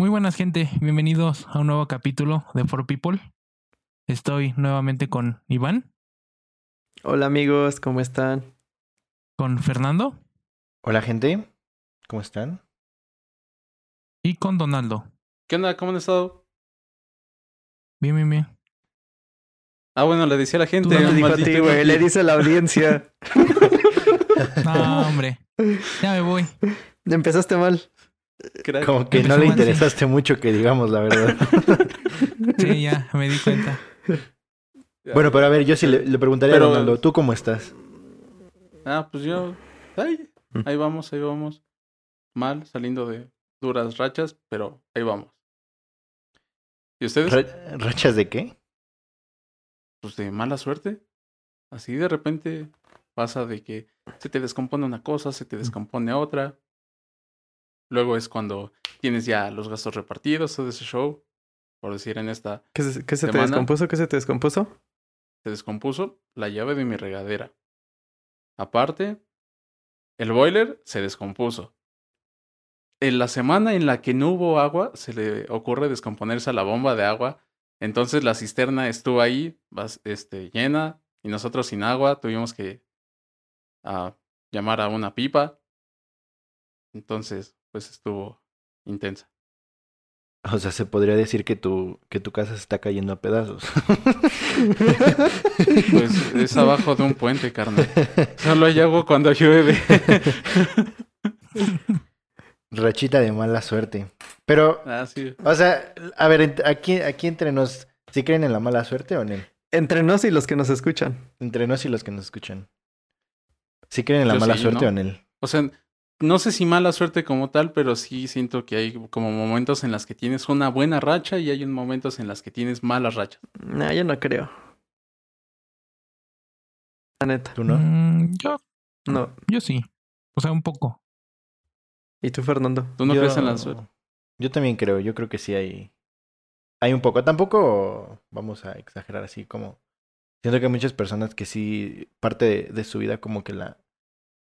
Muy buenas gente, bienvenidos a un nuevo capítulo de For People. Estoy nuevamente con Iván, Hola amigos, ¿cómo están? con Fernando Hola gente, ¿cómo están? y con Donaldo. ¿Qué onda? ¿Cómo han estado? Bien, bien, bien. Ah, bueno, le decía a la gente. No te dijo a ti, güey, le dice a la audiencia. No, hombre, ya me voy. Empezaste mal. Crack. Como que Empezó no le interesaste mucho que digamos la verdad. Sí, ya me di cuenta. bueno, pero a ver, yo sí le, le preguntaría Pero- a Ronaldo, ¿tú cómo estás? Ah, pues yo. Ahí, Mm. ahí vamos, ahí vamos. Mal, saliendo de duras rachas, pero ahí vamos. ¿Y ustedes? Ra- ¿Rachas de qué? Pues de mala suerte. Así de repente pasa de que se te descompone una cosa, se te descompone otra. Luego es cuando tienes ya los gastos repartidos, todo ese show. Por decir, en esta ¿Qué se, qué se te descompuso? ¿Qué se te descompuso? se descompuso la llave de mi regadera. Aparte, el boiler se descompuso. En la semana en la que no hubo agua, se le ocurre descomponerse a la bomba de agua. Entonces la cisterna estuvo ahí, este, llena, y nosotros sin agua tuvimos que ah, llamar a una pipa. Entonces, pues estuvo intensa. O sea, se podría decir que tu, que tu casa se está cayendo a pedazos. Pues es abajo de un puente, carnal. Solo hay agua cuando llueve. Rachita de mala suerte. Pero, ah, sí. o sea, a ver, aquí, aquí entre nos, ¿sí creen en la mala suerte o en el? Entre nos y los que nos escuchan. Entre nos y los que nos escuchan. ¿Sí creen en la Yo mala sí, suerte ¿no? o en el? O sea, no sé si mala suerte como tal, pero sí siento que hay como momentos en las que tienes una buena racha y hay un momentos en las que tienes malas rachas. Nah, yo no creo. La neta. ¿Tú no? Mm, yo, No. yo sí. O sea, un poco. ¿Y tú, Fernando? ¿Tú no Yo- crees en la suerte? Yo también creo, yo creo que sí hay. Hay un poco. Tampoco vamos a exagerar así como. Siento que hay muchas personas que sí, parte de, de su vida como que la,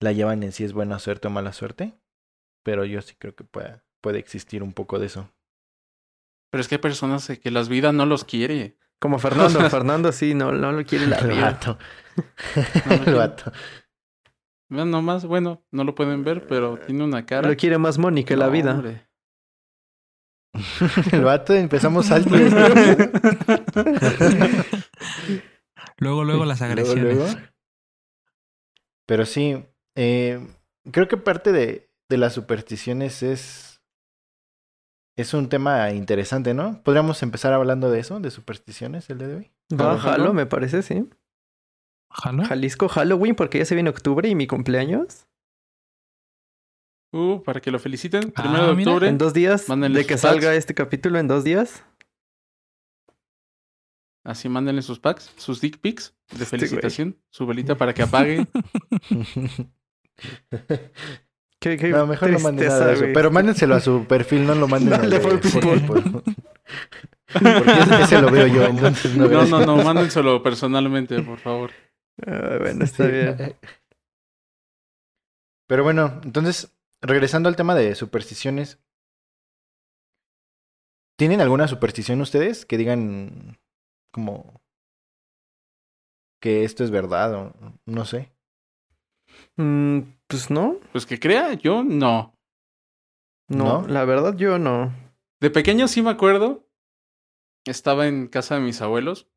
la llevan en si es buena suerte o mala suerte. Pero yo sí creo que puede, puede existir un poco de eso. Pero es que hay personas que las vidas no los quiere. Como Fernando. Fernando sí, no, no lo quiere la El vida. vato. No lo El quiere. vato. Vean nomás, bueno, no lo pueden ver, pero tiene una cara. Lo quiere más Moni que la No, vida. hombre. El vato empezamos alto. Luego, luego las Luego, agresiones. luego. Pero sí, eh, creo que parte de, de las supersticiones es, es un tema interesante, ¿no? ¿Podríamos empezar hablando de eso, de supersticiones el día de hoy? Va, jalo, me parece, sí. ¿Jalo? Jalisco Halloween, porque ya se viene octubre y mi cumpleaños. Uh, para que lo feliciten. Ah, Primero de mira. octubre. En dos días, Mándenle de que packs. salga este capítulo en dos días. Así mándenle sus packs, sus dick pics de güey. felicitación. Su velita para que apague. Qué, qué no, mejor no manden nada de eso. Pero mándenselo a su perfil, no lo manden Dale, de people. por- Porque ese- ese lo veo yo, entonces no, No, no, no, mándenselo personalmente, por favor. Ah, bueno, está bien. Pero bueno, entonces, regresando al tema de supersticiones. ¿Tienen alguna superstición ustedes que digan como que esto es verdad o no sé? Mm, pues no, Pues que crea, yo no. no, ¿No? la verdad yo no. De pequeño sí me acuerdo. Estaba en casa de mis abuelos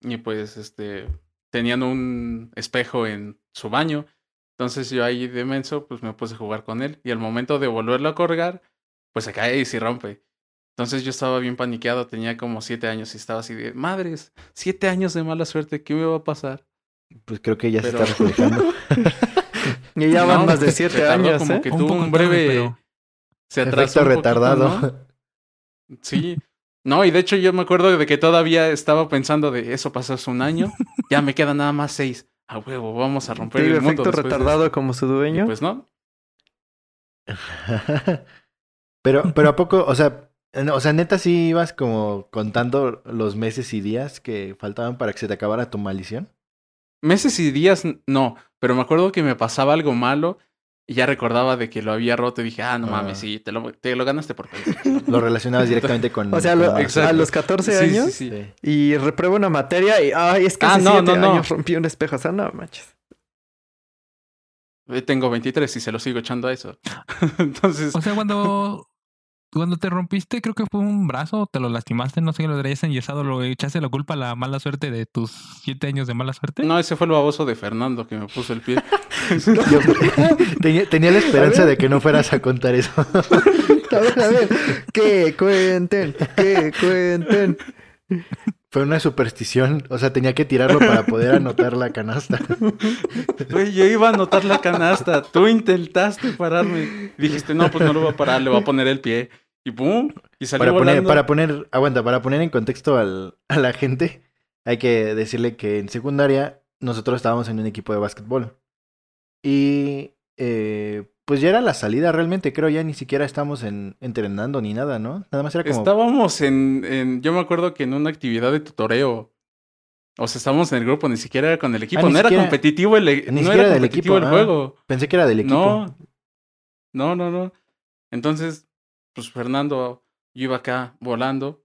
y pues este tenían un espejo en su baño. Entonces yo ahí de menso pues me puse a jugar con él y al momento de volverlo a colgar pues se cae y se rompe. Entonces yo estaba bien paniqueado, tenía como siete años y estaba así de madres, siete años de mala suerte, ¿qué me va a pasar? Pues creo que ya Pero- se está reflejando. Y ya van No, más de siete años, como ¿eh? que Un tuvo un breve se atrasó Efecto un poquito, retardado. ¿no? Sí. No, y de hecho yo me acuerdo de que todavía estaba pensando de eso pasó hace un año, ya me quedan nada más seis. A huevo, vamos a romper el mundo. efecto de retardado como su Y dueño. Pues no. pero, pero a poco, o sea, no, o sea, neta sí ibas como contando los meses y días que faltaban para que se te acabara tu maldición. Meses y días no, pero me acuerdo que me pasaba algo malo Y ya recordaba de que lo había roto y dije, ah, no Ah. mames, sí, te lo, te lo ganaste por. Lo relacionabas directamente con. O sea, lo- a los 14 Sí, años sí, sí. Sí. y repruebo una materia y, ay, es que Ah, hace no, siete no, rompí un espejo. O sea, no manches. Eh, Tengo 23 y se lo sigo echando a eso. Entonces, O sea, cuando, cuando te rompiste, creo que fue un brazo, te lo lastimaste, no sé, lo traías enyesado, lo echaste la culpa a la mala suerte de tus siete años de mala suerte. no, ese fue el baboso de Fernando que me puso el pie. Yo- tenía, tenía la esperanza de que no fueras a contar eso. A ver, a ver. Que cuenten, que cuenten. Fue una superstición. O sea, tenía que tirarlo para poder anotar la canasta. Güey, yo iba a anotar la canasta. Tú intentaste pararme. Dijiste, no, pues no lo voy a parar, le voy a poner el pie. Y pum, y salió Para poner, volando. para poner, aguanta, para poner en contexto al, a la gente, hay que decirle que en secundaria nosotros estábamos en un equipo de básquetbol. Y eh, pues ya era la salida realmente, creo ya ni siquiera estábamos en, entrenando ni nada, ¿no? Nada más era como... Estábamos en, en- Yo me acuerdo que en una actividad de tutoreo. O sea, estábamos en el grupo, ni siquiera era con el equipo. Ah, ni no era competitivo el, e- ni no siquiera era del competitivo equipo, el ah. juego. Pensé que era del equipo. No. No, no, no. Entonces, pues Fernando, yo iba acá volando.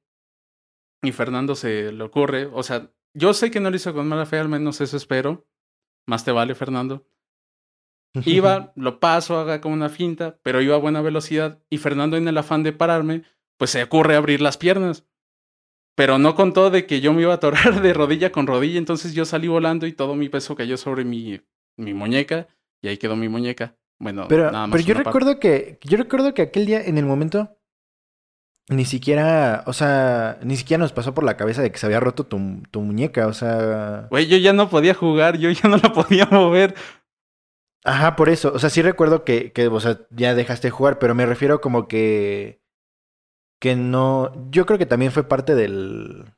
Y Fernando se le ocurre. O sea, yo sé que no lo hizo con mala fe, al menos eso espero. Más te vale, Fernando. Iba, lo paso, haga como una finta, pero iba a buena velocidad. Y Fernando, en el afán de pararme, pues se ocurre abrir las piernas. Pero no contó de que yo me iba a atorar de rodilla con rodilla. Entonces yo salí volando y todo mi peso cayó sobre mi, mi muñeca. Y ahí quedó mi muñeca. Bueno, Pero, nada más. pero yo parte. recuerdo que, yo recuerdo que aquel día, en el momento, ni siquiera, o sea, ni siquiera nos pasó por la cabeza de que se había roto tu, tu muñeca, o sea... Güey, yo ya no podía jugar, yo ya no la podía mover. Ajá, por eso, o sea, sí recuerdo que, que, o sea, ya dejaste de jugar, pero me refiero como que, que no, yo creo que también fue parte del,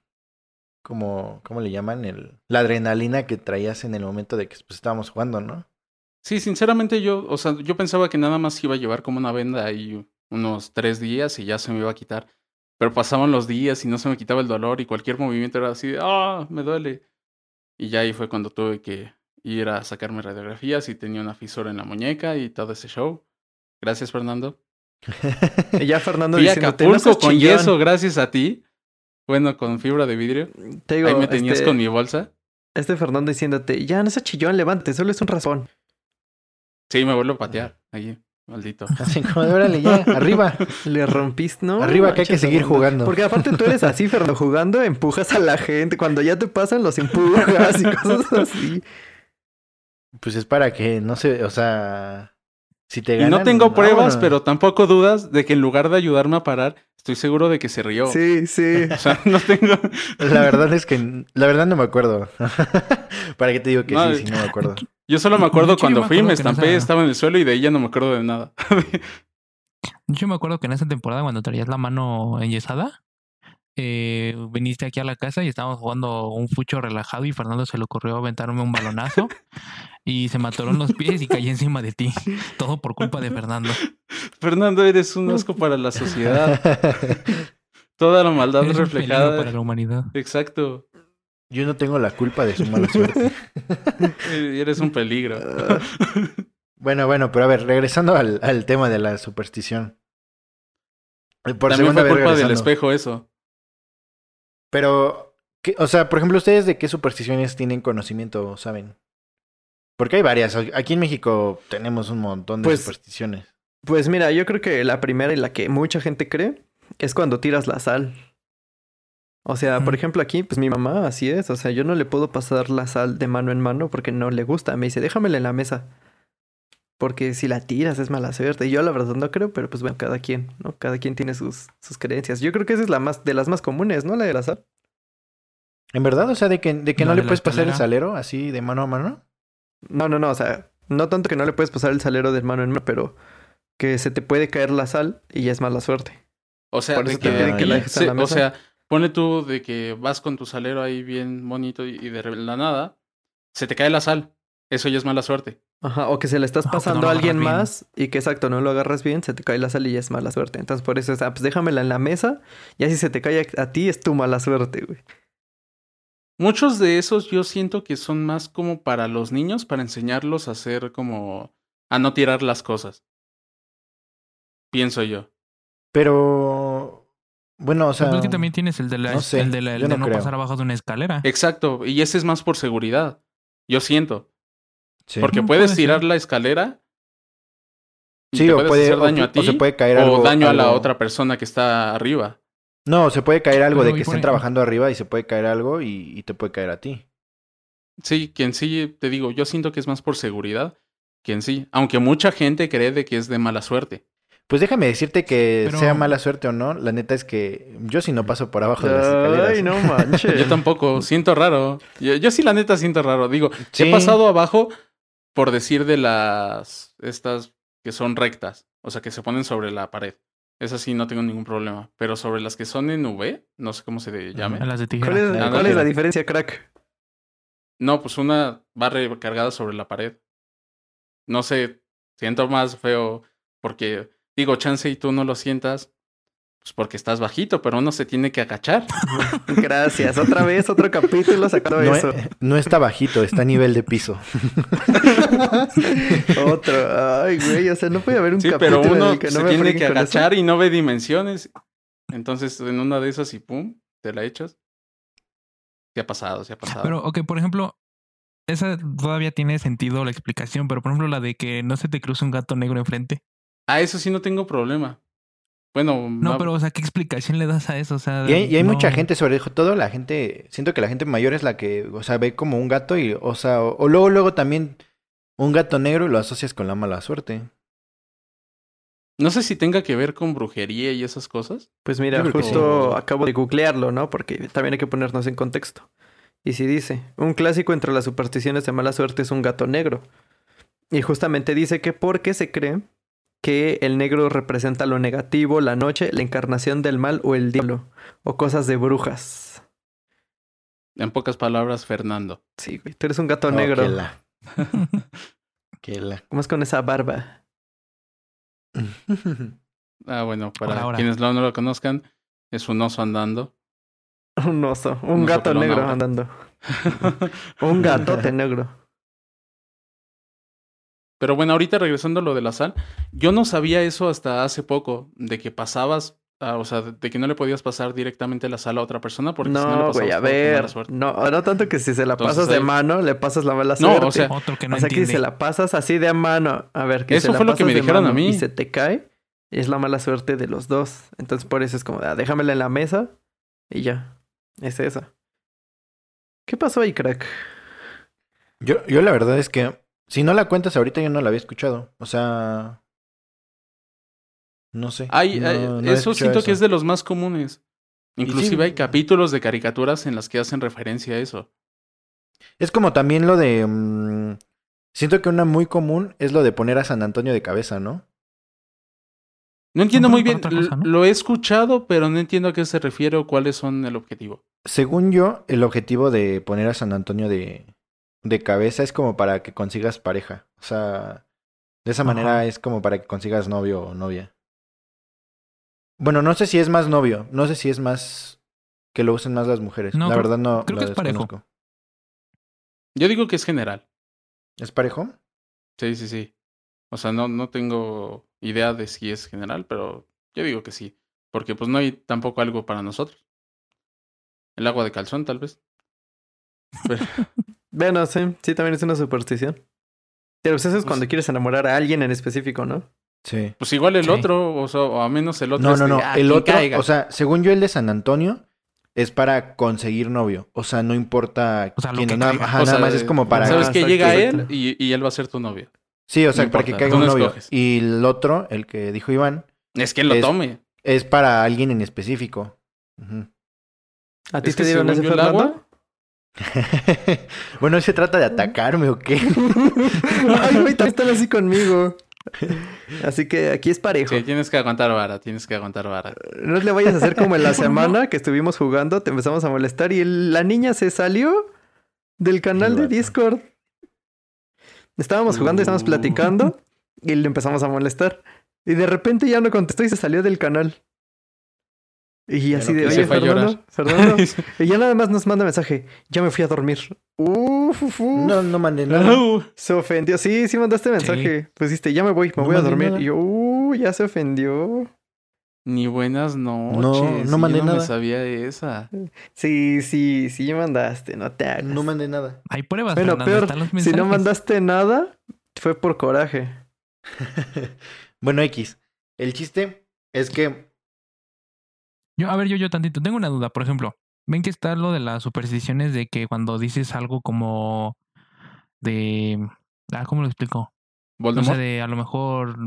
como, ¿cómo le llaman? El, la adrenalina que traías en el momento de que pues, estábamos jugando, ¿no? Sí, sinceramente yo, o sea, yo pensaba que nada más iba a llevar como una venda ahí unos tres días y ya se me iba a quitar. Pero pasaban los días y no se me quitaba el dolor y cualquier movimiento era así ah, me duele. Y ya ahí fue cuando tuve que ir a sacarme radiografías y tenía una fisura en la muñeca y todo ese show. Gracias, Fernando. Y ya Fernando Fui Acapulco seas con chillón". yeso, gracias a ti. Bueno, con fibra de vidrio. Te digo, Ahí me tenías este, con mi bolsa. este Fernando diciéndote, ya no seas chillón, levante, solo es un razón. Sí, me vuelvo a patear. Allí, maldito. Así como, de, órale, ya, arriba, Le rompiste, ¿no? arriba que hay que seguir jugando. Porque aparte tú eres así, Fernando, jugando, empujas a la gente. Cuando ya te pasan, los empujas y cosas así. Pues es para que, no sé, o sea, si te Y ganan... no tengo pruebas, vámonos. pero tampoco dudas de que en lugar de ayudarme a parar, estoy seguro de que se rió. Sí, sí. O sea, no tengo. La verdad es que, la verdad no me acuerdo. ¿Para qué te digo que No, sí, sí, no me acuerdo? Yo solo me acuerdo hecho, cuando me fui, me acuerdo que estampé, esa- estaba en el suelo y de ahí ya no me acuerdo de nada. Yo me acuerdo que en esa temporada, cuando traías la mano enyesada, eh, viniste aquí a la casa y estábamos jugando un fucho relajado y Fernando se le ocurrió aventarme un balonazo y se me en los pies y caí encima de ti. Todo por culpa de Fernando. Fernando, eres un asco para la sociedad. Toda la maldad Eres un peligro reflejada. para la humanidad. Exacto. Yo no tengo la culpa de su mala suerte. Eh, Eres un peligro. Bueno, bueno, pero a ver, regresando al, al tema de la superstición. Por También segunda fue vez culpa del espejo eso. Pero, ¿qué- o sea, por ejemplo, ¿ustedes de qué supersticiones tienen conocimiento saben? Porque hay varias. Aquí en México tenemos un montón de Pues- supersticiones. Pues mira, yo creo que la primera y la que mucha gente cree es cuando tiras la sal. O sea, por ejemplo, aquí, pues mi mamá así es. O sea, yo no le puedo pasar la sal de mano en mano porque no le gusta. Me dice, déjamela en la mesa. Porque si la tiras es mala suerte. Y yo la verdad no creo, pero pues bueno, cada quien, ¿no? Cada quien tiene sus, sus creencias. Yo creo que esa es la más, de las más comunes, ¿no? La de la sal. ¿En verdad? O sea, de que, de que no de le puedes pasar el salero así de mano a mano. No, no, no. O sea, no tanto que no le puedes pasar el salero de mano en mano, pero que se te puede caer la sal y ya es mala suerte. O sea, Por te que, piden que la dejes en Sí, la o sea, pone tú de que vas con tu salero ahí bien bonito y y de la nada se te cae la sal. Eso ya es mala suerte. Ajá, o que se le estás no pasando a alguien más y que exacto, no lo agarras bien, se te cae la sal y ya es mala suerte. Entonces por eso es, ah, pues déjamela en la mesa, ya si se te cae a, a ti es tu mala suerte, güey. Muchos de esos yo siento que son más como para los niños, para enseñarlos a ser como a no tirar las cosas. Pienso yo. Pero. Bueno, o sea. Es que también tienes el de la, no sé, el de, la- el yo de no pasar abajo de una escalera. Exacto, y ese es más por seguridad. Yo siento. Sí. Porque No, puedes puede tirar ser. la escalera. y Sí, te o puedes puede, hacer daño a ti. o se puede caer o algo. daño a la otra persona que está arriba. No, se puede caer algo Pero, de que estén ejemplo- trabajando arriba y se puede caer algo y, y te puede caer a ti. Sí, que en sí, te digo, yo siento que es más por seguridad que en sí. Aunque mucha gente cree de que es de mala suerte. Pues déjame decirte que Pero- sea mala suerte o no, la neta es que yo sí no paso por abajo de las escaleras. Ay, no manches. Yo tampoco, siento raro. Yo, yo sí, la neta, siento raro. Digo, Sí. he pasado abajo por decir de las. Estas que son rectas. O sea, que se ponen sobre la pared. Esas sí no tengo ningún problema. Pero sobre las que son en V, no sé cómo se llame. Las de tijera. ¿Cuál es, Ah, cuál no, es la diferencia, crack? No, pues una va recargada sobre la pared. No sé, siento más feo porque, digo, chance y tú no lo sientas, pues porque estás bajito, pero uno se tiene que agachar. Gracias. Otra vez, otro capítulo sacando No, eso. e- no está bajito, está a nivel de piso. Otro. Ay, güey. O sea, no puede haber un Sí, capítulo pero en uno el que no se me tiene que eso. agachar y no ve dimensiones. Entonces, en una de esas y pum, te la echas. Se ha pasado, se ha pasado. Pero, ok, por ejemplo, esa todavía tiene sentido la explicación, pero por ejemplo la de que no se te cruza un gato negro enfrente. Ah, eso sí no tengo problema. Bueno, No, va- pero, o sea, ¿qué explicación le das a eso? O sea, Y hay, y hay no- mucha gente, sobre todo la gente, siento que la gente mayor es la que, o sea, ve como un gato y, o sea, o, o luego, luego también un gato negro y lo asocias con la mala suerte. no sé si tenga que ver con brujería y esas cosas. Pues mira, que justo sí. acabo de googlearlo, ¿no? Porque también hay que ponernos en contexto. Y si dice, un clásico entre las supersticiones de mala suerte es un gato negro. Y justamente dice que porque se cree que el negro representa lo negativo, la noche, la encarnación del mal o el diablo, o cosas de brujas. En pocas palabras, Fernando. Sí, güey, tú eres un gato Oh, negro. que la- que la- ¿Cómo es con esa barba? Ah, bueno, para Hola, hola. quienes no, no lo conozcan, es un oso andando. Un oso, un Un oso gato negro ahora. andando. Un gatote negro. Pero bueno, ahorita regresando a lo de la sal, yo no sabía eso hasta hace poco, de que pasabas, ah, o sea, de que no le podías pasar directamente la sal a otra persona porque si no le No, pasabas güey, a todo, qué mala ver. suerte. No, no tanto que si se la Entonces, pasas de ahí- mano, le pasas la mala No, o suerte. sea, Otro que no o sea, que si se la pasas así de a mano, a ver, que Eso se la fue lo que me dijeron a mí. Y se te cae, es la mala suerte de los dos. Entonces por eso es como, ah, déjamela en la mesa y ya. Es esa. ¿Qué pasó ahí, crack? Yo, yo la verdad es que, si no la cuentas ahorita, yo no la había escuchado. O sea, no sé. Hay, no- hay- no había eso siento que es de los más comunes. Inclusive sí. hay capítulos de caricaturas en las que hacen referencia a eso. Es como también lo de... mm, siento que una muy común es lo de poner a San Antonio de cabeza, ¿no? No entiendo No, muy bien, lo he escuchado, pero no entiendo a qué se refiere o cuáles son el objetivo. Según yo, el objetivo de poner a San Antonio de, de cabeza es como para que consigas pareja. O sea, de esa Ajá. manera es como para que consigas novio o novia. Bueno, no sé si es más novio, no sé si es más que lo usen más las mujeres. No, La creo- verdad no. creo lo que es parejo. Yo digo que es general. ¿Es parejo? Sí, sí, sí. O sea, no, no tengo idea de si es general, pero yo digo que sí. Porque pues no hay tampoco algo para nosotros. El agua de calzón, tal vez. Pero- Bueno, sí, sí, también es una superstición. Pero pues eso es Pues- cuando quieres enamorar a alguien en específico, ¿no? Sí. pues igual el Sí. otro, o, sea, o a menos el otro. No, no, de, no. ah, El otro, caiga. o sea, según yo, el de San Antonio es para conseguir novio. O sea, no importa O sea, quién, que nada, ajá, O nada sea, más es como para. Sabes que llega exacto. él y, y él va a ser tu novio. Sí, o sea, no para que caiga un no novio. escoges. Y el otro, el que dijo Iván, Es que él lo Es- tome. es para alguien en específico. ¿A ti Es te que dieron ese Fernando? bueno, ¿se trata de atacarme o qué? Ay, güey, están así conmigo. Así que aquí es parejo. Sí, tienes que aguantar vara, tienes que aguantar vara. No le vayas a hacer como en la semana que estuvimos jugando, te empezamos a molestar y el- la niña se salió del canal de. Discord. Estábamos jugando y estábamos Uh. platicando y le empezamos a molestar. Y de repente ya no contestó y se salió del canal. Y Ya así no de, oye, Se fue a Fernando, y ya nada más nos manda mensaje. Ya me fui a dormir. Uf, uf, uf. No, no mandé nada. No. Se ofendió. Sí, sí mandaste mensaje. Pusiste, ya me voy, me No voy a dormir. nada. Y yo, uh, ya se ofendió. Ni buenas noches. No, no Sí, mandé yo nada. me sabía esa. Sí, sí, sí mandaste, no te hagas. No mandé nada. Hay pruebas, Bueno, Fernando, peor, están los si mensajes. no mandaste nada, fue por coraje. bueno, X. El chiste es que. Yo, a ver, yo, yo tantito, tengo una duda, por ejemplo, ven que está lo de las supersticiones de que cuando dices algo como de, ah, ¿cómo lo explico? No Voldemort. sé, de a lo mejor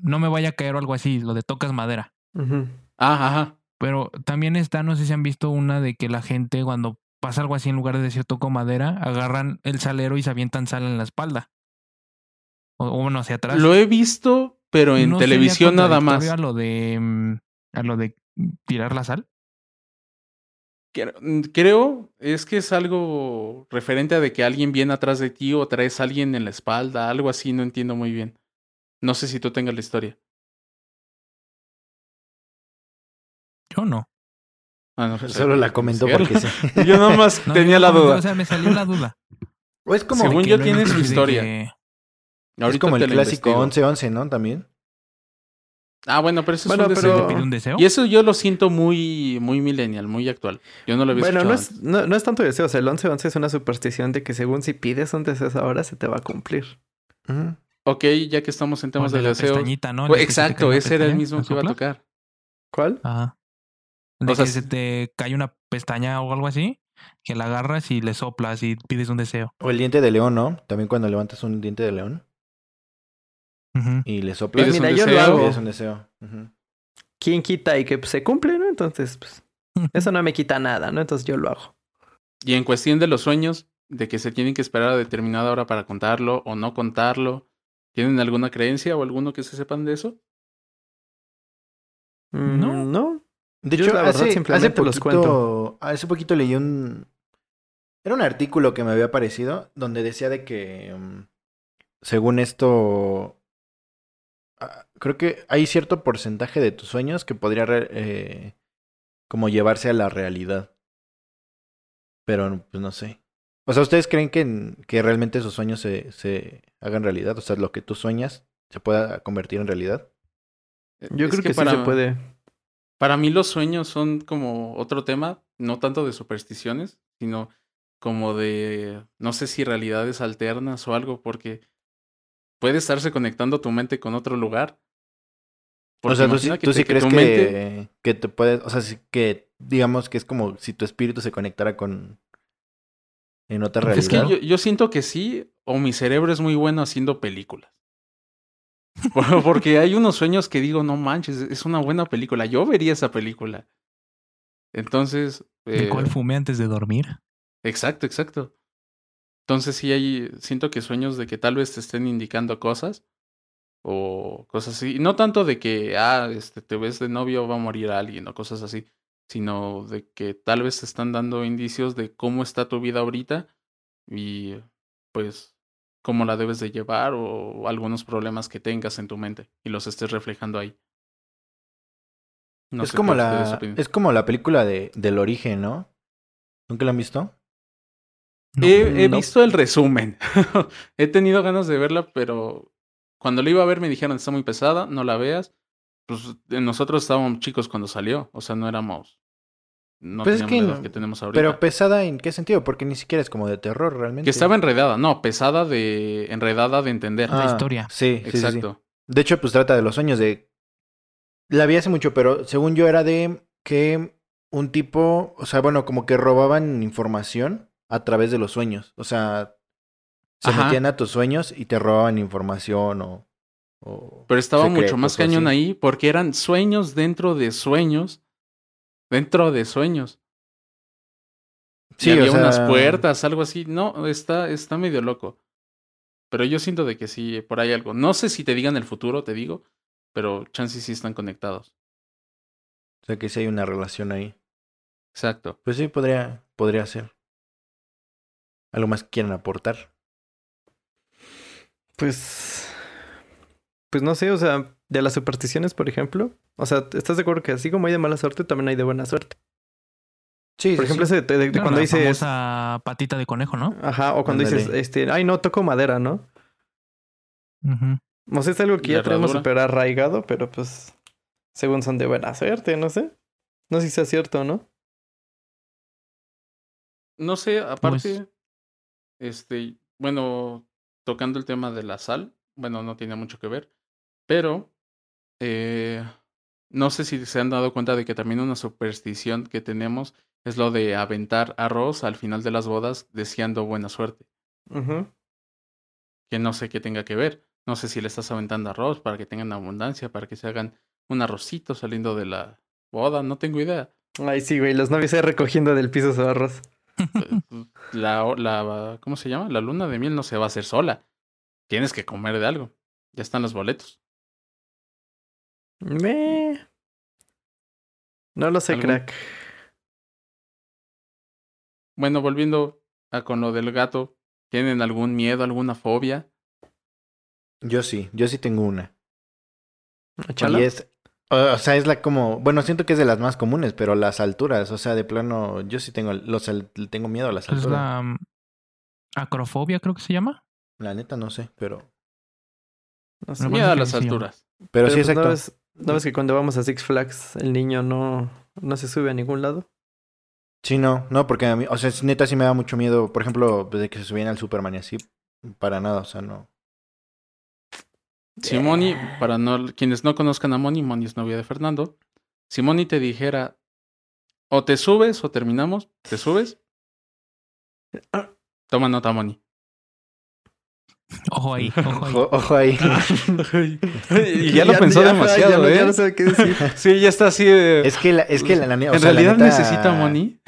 no me vaya a caer o algo así, lo de tocas madera. Ah, ajá. Pero también está, no sé si han visto una de que la gente cuando pasa algo así en lugar de decir toco madera, agarran el salero y se avientan sal en la espalda. O, o bueno, hacia atrás. Lo he visto, pero en ¿No televisión nada más. A lo de mm, a lo de tirar la sal. Creo- mm, Creo es que es algo referente a de que alguien viene atrás de ti o traes a alguien en la espalda, algo así, no entiendo muy bien. No sé si tú tengas la historia. Yo no. Ah, no, pues, Solo hay la comentó porque sí. Yo nomás No, tenía yo la duda. O sea, me salió la duda. O es como, Según yo tiene su historia. que- es como el clásico investigo. 11-11, ¿no? También. Ah, bueno, pero eso Bueno, es un pero- deseo. ¿Te pide un deseo? Y eso yo lo siento muy, muy millennial, muy actual. Yo no lo había Bueno, no escuchado es, antes. no, no es tanto deseo. O sea, el 11-11 es una superstición de que según si pides un deseo ahora, se te va a cumplir. Ujú. Ok, ya que estamos en temas de de la deseo. pestañita, ¿no? Pues, exacto, ese era el mismo ¿la que iba a tocar. ¿Cuál? Ajá. De O sea, que se te cae una pestaña o algo así, que la agarras y le soplas y pides un deseo. O el diente de león, ¿no? También cuando levantas un diente de león Ujú. y le soplas. Pides mira, un yo lo deseo. hago. pides un deseo. ¿Quién quita y que pues, se cumple, no? Entonces, pues, eso no me quita nada, ¿no? Entonces yo lo hago. Y en cuestión de los sueños, de que se tienen que esperar a determinada hora para contarlo o no contarlo, ¿tienen alguna creencia o alguno que se sepan de eso? Mm, No. No. De Yo, hecho, la verdad, hace, simplemente hace los poquito, hace poquito leí un... Era un artículo que me había aparecido donde decía de que, mm, según esto, creo que hay cierto porcentaje de tus sueños que podría eh, como llevarse a la realidad. Pero, pues no sé. O sea, ¿ustedes creen que, que realmente esos sueños se, se hagan realidad? O sea, lo que tú sueñas se pueda convertir en realidad. Yo Es creo que, sí para, se puede. Para mí los sueños son como otro tema, no tanto de supersticiones, sino como de, no sé si realidades alternas o algo, porque puede estarse conectando tu mente con otro lugar. O sea, tú, sí- imagina tú sí te- crees tu que, mente- que te puedes, o sea, sí que digamos que es como si tu espíritu se conectara con en otra realidad. Es que yo, yo siento que sí, o mi cerebro es muy bueno haciendo películas. Por- Porque hay unos sueños que digo, no manches, es una buena película. Yo vería esa película. Entonces. ¿De eh, cuál fumé antes de dormir? Exacto, exacto. Entonces sí hay, siento que sueños de que tal vez te estén indicando cosas o cosas así. No tanto de que, ah, este, te ves de novio, va a morir alguien o cosas así, sino de que tal vez te están dando indicios de cómo está tu vida ahorita y pues cómo la debes de llevar o algunos problemas que tengas en tu mente y los estés reflejando ahí. No es como la es como la película de del origen, ¿no? ¿Nunca la han visto? No. He, he no. visto el resumen. he tenido ganas de verla, pero cuando la iba a ver me dijeron está muy pesada, no la veas. Pues eh, nosotros estábamos chicos cuando salió, o sea, no éramos. No Pues es la que- edad que tenemos ahorita. Pero pesada en qué sentido? Porque ni siquiera es como de terror realmente. que estaba enredada, no, pesada de. enredada de entender. la historia. Ah, Sí, sí, sí. Exacto. De hecho, pues trata de los sueños de la vi hace mucho, pero según yo era de que un tipo, o sea, bueno, como que robaban información a través de los sueños. O sea, se Ajá. metían a tus sueños y te robaban información o. o Pero estaba mucho más cañón así. ahí porque eran sueños dentro de sueños. Dentro de sueños. Sí, y había o sea, unas puertas, algo así. No, está, está medio loco. Pero yo siento de que sí, por ahí algo. No sé si te digan el futuro, te digo, pero chances sí están conectados. O sea, que sí hay una relación ahí. Exacto. Pues sí, podría, podría ser. ¿Algo más que quieran aportar? Pues. pues no sé, o sea, de las supersticiones, por ejemplo. O sea, ¿estás de acuerdo que así como hay de mala suerte, también hay de buena suerte? Sí, Por sí, ejemplo, sí. ese de, de- de Claro, cuando la dices, famosa patita de conejo, ¿no? ajá, o cuando dices, Ándale. este, ay, no, toco madera, ¿no? O sea, es algo que ya tenemos súper arraigado, pero pues, según son de buena suerte, no sé. No sé si sea cierto o no. No sé, aparte, Pues- este, bueno, tocando el tema de la sal, bueno, no tiene mucho que ver, pero eh, no sé si se han dado cuenta de que también una superstición que tenemos es lo de aventar arroz al final de las bodas deseando buena suerte, que no sé qué tenga que ver. No sé si le estás aventando arroz para que tengan abundancia, para que se hagan un arrocito saliendo de la boda, no tengo idea. Ay, sí, güey, los novios ahí recogiendo del piso su arroz. La, la, ¿cómo se llama? La luna de miel no se va a hacer sola. Tienes que comer de algo. Ya están los boletos. Me... No lo sé, ¿Algún- crack. Bueno, volviendo a con lo del gato, ¿tienen algún miedo, alguna fobia? Yo sí, yo sí tengo una. Chala. Y es, o sea, es la como, bueno, siento que es de las más comunes, pero las alturas, o sea, de plano, yo sí tengo, los, al- tengo miedo a las Es alturas. la mm, acrofobia, creo que se llama. La neta no sé, pero, No sé. Miedo a las alturas. pero, Pero, sí, pues, exacto. ¿no ves, ¿No ves que cuando vamos a Six Flags el niño no, no se sube a ningún lado? Sí, no, no, porque a mí, o sea, es- neta sí me da mucho miedo, por ejemplo, de que se subían al Superman y así, para nada, o sea, no. Si Moni, para no, quienes no conozcan a Moni, Moni es novia de Fernando. Si Moni te dijera, o te subes o terminamos, ¿te subes? Toma nota, Moni. Ojo ahí, ojo ahí. Ojo, ojo ahí. y ya lo pensó ya- demasiado, ya ¿eh? Ya no sé qué decir. Sí, ya está así de... Es que la, es que la, la ne- o en sea, la realidad neta- necesita Moni.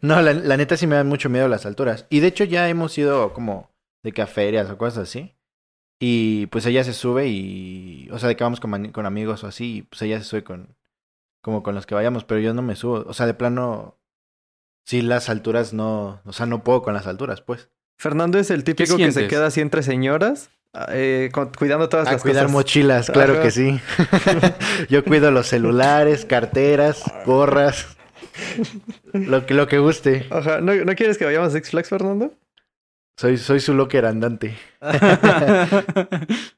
no, la, la neta sí me dan mucho miedo las alturas. Y de hecho ya hemos ido como de que a ferias o cosas así. Y pues ella se sube y, o sea, de que vamos con, con amigos o así, y pues ella se sube con, como con los que vayamos, pero yo no me subo. O sea, de plano, sí las alturas no, o sea, no puedo con las alturas, pues. Fernando es el típico que se queda así entre señoras, eh, con- cuidando todas A las cuidar cosas. mochilas, claro Ajá. que sí. yo cuido los celulares, carteras, gorras, lo que, lo que guste. Ajá, ¿No, ¿No quieres que vayamos a Six Flags, Fernando? Soy, soy su locker andante.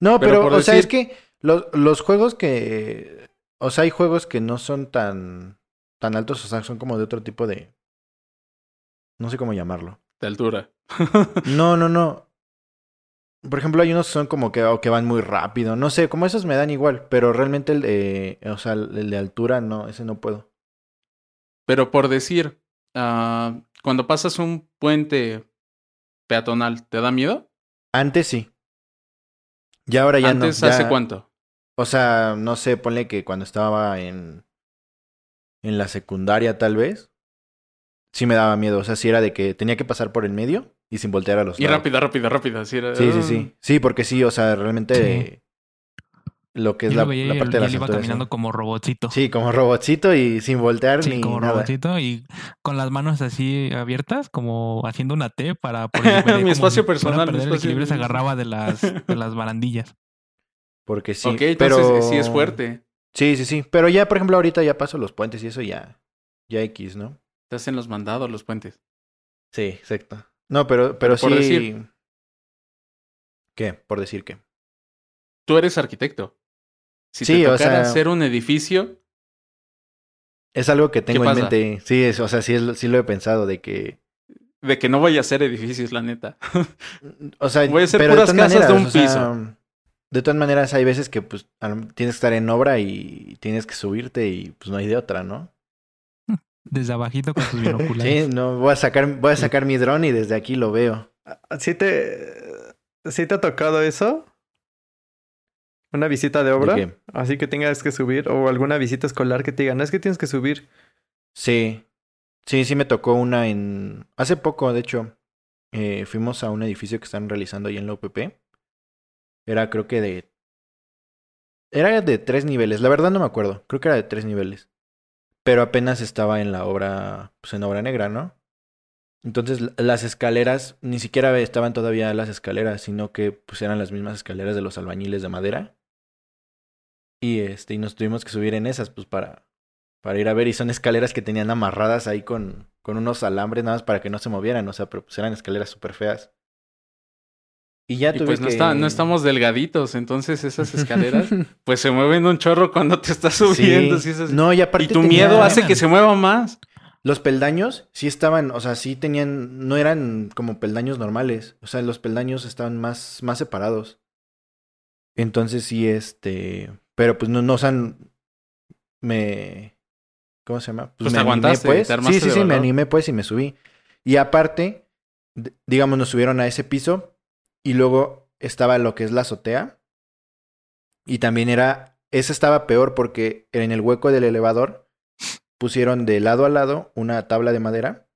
No, Pero o sea, es que los, los juegos que. O sea, hay juegos que no son tan, tan altos, o sea, son como de otro tipo de. No sé cómo llamarlo. de altura. No, no, no. Por ejemplo, hay unos que son como que, o que van muy rápido. No sé, como esos me dan igual, pero realmente el de. O sea, el de altura, no, ese no puedo. Pero por decir, ah, cuando pasas un puente peatonal, ¿te da miedo? Antes sí. Ya ahora ya Antes, no. ¿hace ya- cuánto? O sea, no sé, ponle que cuando estaba en. En la secundaria, tal vez. Sí me daba miedo. O sea, sí era de que tenía que pasar por el medio y sin voltear a los Y lados. rápido, rápido, rápido. así era- Sí, sí, sí. Sí, porque sí, o sea, realmente. Sí. Lo que es la, lo veía la y parte él, de y él las iba caminando sí. como robotcito. Sí, como robotcito y sin voltear Sí, ni como nada. robotcito y con las manos así abiertas, como haciendo una T para por Mi espacio personal, mi perder el espacio- equilibrio se agarraba de las, de las barandillas. Porque sí. ok, entonces pero... sí es fuerte. Sí, sí, sí. Pero ya, por ejemplo, ahorita ya paso los puentes y eso ya. Ya X, ¿no? Te hacen los mandados, los puentes. Sí, exacto. No, pero, pero Por sí. decir. ¿Qué? Por decir qué. Tú eres arquitecto. Si Sí, te o tocara sea- hacer un edificio, Es algo que tengo en pasa? mente. Sí, es, o sea, sí, es- sí lo he pensado de que. de que no vaya a ser edificios, la neta. O sea, Voy a hacer pero puras todas casas de un o sea, de todas maneras, hay veces que pues tienes que estar en obra y tienes que subirte y pues no hay de otra, ¿no? Desde abajito con sus binoculares. Sí, no, voy a sacar, voy a sacar mi dron y desde aquí lo veo. ¿Sí te, ¿Sí te ha tocado eso? ¿Una visita de obra? ¿De? Así que tengas que subir. O alguna visita escolar que te digan, "No, es que tienes que subir. Sí, sí, sí me tocó una en... Hace poco, de hecho, eh, fuimos a un edificio que están realizando ahí en la UPP. Era creo que de... Era de tres niveles, la verdad no me acuerdo, creo que era de tres niveles. Pero apenas estaba en la obra, pues en obra negra, ¿no? Entonces las escaleras, ni siquiera estaban todavía las escaleras, sino que pues eran las mismas escaleras de los albañiles de madera. Y este, y nos tuvimos que subir en esas, pues para, para ir a ver. Y son escaleras que tenían amarradas ahí con, con unos alambres nada más para que no se movieran. O sea, pero pues eran escaleras súper feas. Y ya Y tuve pues no, que... está, no estamos delgaditos, entonces esas escaleras pues se mueven un chorro cuando te estás subiendo. Sí. es. No, y aparte y tu tenía- miedo hace que se mueva más. Los peldaños sí estaban, o sea, sí tenían, no eran como peldaños normales. O sea, los peldaños estaban más, más separados. Entonces sí, este, pero pues no, no, o sea, me, ¿cómo se llama? Pues aguantaste, pues. te armaste sí, sí, de sí, me animé pues y me subí. Y aparte, digamos, nos subieron a ese piso y luego estaba lo que es la azotea. Y también era, ese estaba peor porque en el hueco del elevador pusieron de lado a lado una tabla de madera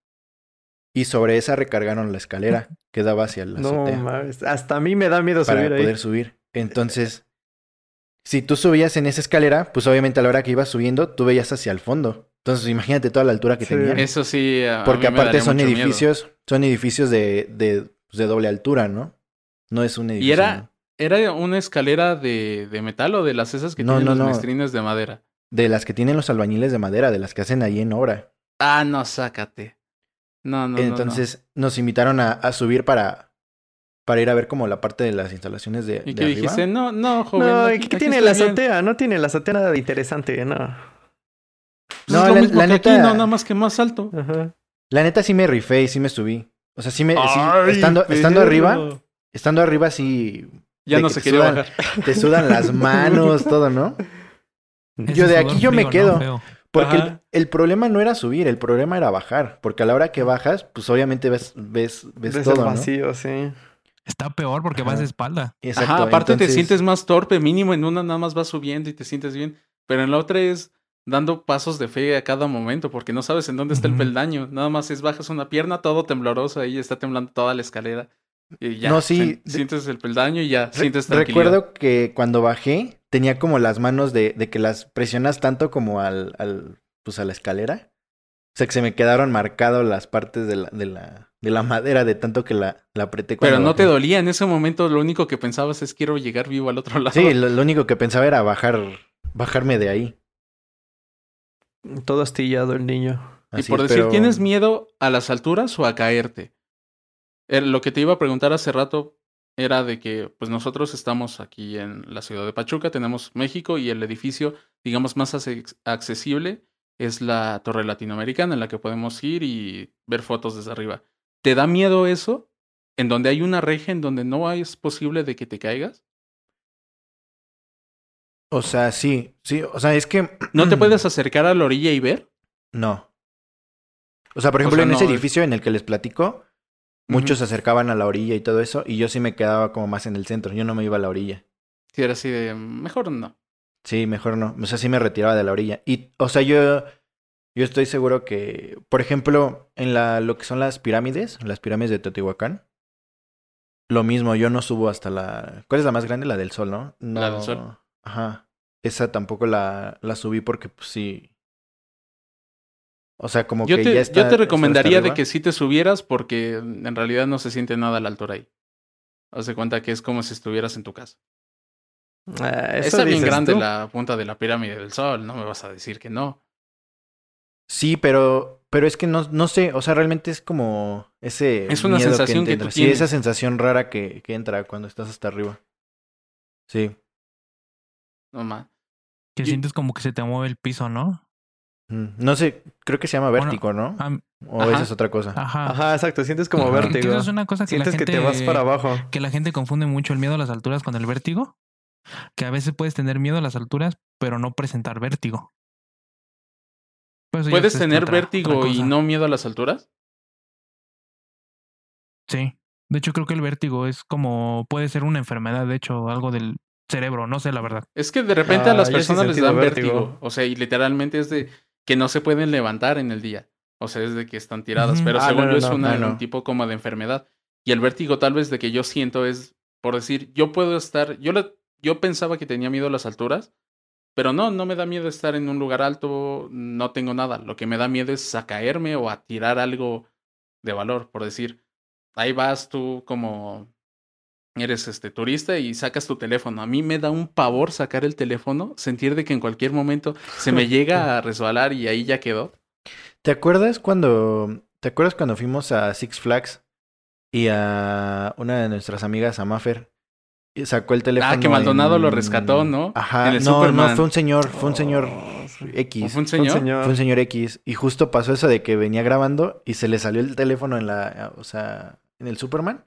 y sobre esa recargaron la escalera que daba hacia la No azotea mames. Hasta a mí me da miedo para subir ahí. poder subir. Entonces, si tú subías en esa escalera, pues obviamente a la hora que ibas subiendo, tú veías hacia el fondo. Entonces, imagínate toda la altura que Sí. tenía. Eso sí. a- a Porque mí me aparte daría son mucho miedo. edificios, son edificios de, de, pues, de doble altura, ¿no? No es un edificio. Y era, era una escalera de, de metal o de las esas que No, tienen no, los no. de madera. De las que tienen los albañiles de madera, de las que hacen ahí en obra. Ah, no, sácate. No, no, no, no. Entonces nos invitaron a, a subir para, para ir a ver como la parte de las instalaciones de, ¿Y de qué arriba. dijiste? No, no, joven. No, aquí- ¿qué aquí tiene la bien. azotea? No tiene la azotea nada de interesante, no. Pues No, es lo la- mismo la que aquí, neta- no, nada más que más alto. Ajá. La neta sí me rifé y sí me subí. O sea, sí me... sí, estando, estando arriba, estando arriba sí... Ya no que se te quería sudan- bajar. Te sudan las manos, todo, ¿no? Yo de aquí yo me quedo. Porque el, problema no era subir, el problema era bajar. Porque a la hora que bajas, pues obviamente ves, ves, ves Ves todo, el ¿no? vacío, sí. Está peor porque vas de espalda. Exacto, Ajá, aparte te sientes más torpe, mínimo en una nada más vas subiendo y te sientes bien, pero en la otra es dando pasos de fe a cada momento porque no sabes en dónde está el peldaño, nada más es bajas una pierna todo tembloroso ahí, está temblando toda la escalera y ya, No, sí, sientes el peldaño y ya, Re- sientes. Recuerdo que cuando bajé tenía como las manos de, de que las presionas tanto como al, al, pues a la escalera. O sea que se me quedaron marcadas las partes de la, de la, de la madera de tanto que la, la apreté Pero no te dolía en ese momento, lo único que pensabas es quiero llegar vivo al otro lado. Sí, lo, lo único que pensaba era bajar, bajarme de ahí. Todo astillado el niño. Y por es, decir, pero- ¿tienes miedo a las alturas o a caerte? Lo que te iba a preguntar hace rato era de que, pues nosotros estamos aquí en la ciudad de Pachuca, tenemos México y el edificio, digamos, más accesible es la Torre Latinoamericana en la que podemos ir y ver fotos desde arriba. ¿Te da miedo eso? En donde hay una reja en donde no es posible de que te caigas. O sea, sí, sí, o sea, es que... ¿No te puedes acercar a la orilla y ver? No. O sea, por O ejemplo, sea, en no, ese es- edificio en el que les platico, muchos se acercaban a la orilla y todo eso, y yo sí me quedaba como más en el centro, yo no me iba a la orilla. Si era así de, mejor no. Sí, mejor no. O sea, sí me retiraba de la orilla. Y, o sea, yo, yo estoy seguro que, por ejemplo, en la, lo que son las pirámides, las pirámides de Teotihuacán, lo mismo, yo no subo hasta la... ¿Cuál es la más grande? La del Sol, ¿no? no La del Sol. Ajá. Esa tampoco la, la subí porque, pues sí. O sea, como Yo que te, ya está. yo te recomendaría de que sí te subieras porque en realidad no se siente nada a la altura ahí. Haz de cuenta que es como si estuvieras en tu casa. Ah, Está bien grande tú. la punta de la pirámide del sol, no me vas a decir que no. Sí, pero, pero es que no, no sé, o sea, realmente es como ese Es una miedo sensación que tú Sí, esa sensación rara que, que entra cuando estás hasta arriba. Sí. No más. Que Y- sientes como que se te mueve el piso, ¿no? Mm, No sé, creo que se llama Bueno, vértigo, ¿no? O ajá. esa es otra cosa. Ajá. Ajá, exacto. Sientes como Ajá. vértigo. Que eso es una cosa que la Sientes gente que te vas para abajo. que la gente confunde mucho el miedo a las alturas con el vértigo. Que a veces puedes tener miedo a las alturas, pero no presentar vértigo. Pues ¿Puedes es tener otra- vértigo otra y no miedo a las alturas? Sí. De hecho, creo que el vértigo es como. Puede ser una enfermedad, de hecho, algo del cerebro, no sé la verdad. Es que de repente a Ah, las sí he personas les dan vértigo. vértigo. O sea, y literalmente es de que no se pueden levantar en el día. O sea, es de que están tiradas. Pero Ah, según no, yo no, es no, una- no, no. un tipo como de enfermedad. Y el vértigo tal vez de que yo siento es, por decir, yo puedo estar, yo, le- yo pensaba que tenía miedo a las alturas, pero no, no me da miedo estar en un lugar alto, no tengo nada. Lo que me da miedo es a caerme o a tirar algo de valor, por decir, ahí vas tú como eres este turista y sacas tu teléfono. A mí me da un pavor sacar el teléfono, sentir de que en cualquier momento se me llega a resbalar y ahí ya quedó. ¿Te acuerdas cuando te acuerdas cuando fuimos a Six Flags y a una de nuestras amigas, a Maffer, y sacó el teléfono? Ah, que Maldonado lo rescató, ¿no? Ajá, En el no, Superman. no, fue un señor, fue un señor Oh. X. ¿Fue un señor? Fue un señor X. Y justo pasó eso de que venía grabando y se le salió el teléfono en la, o sea, en el Superman.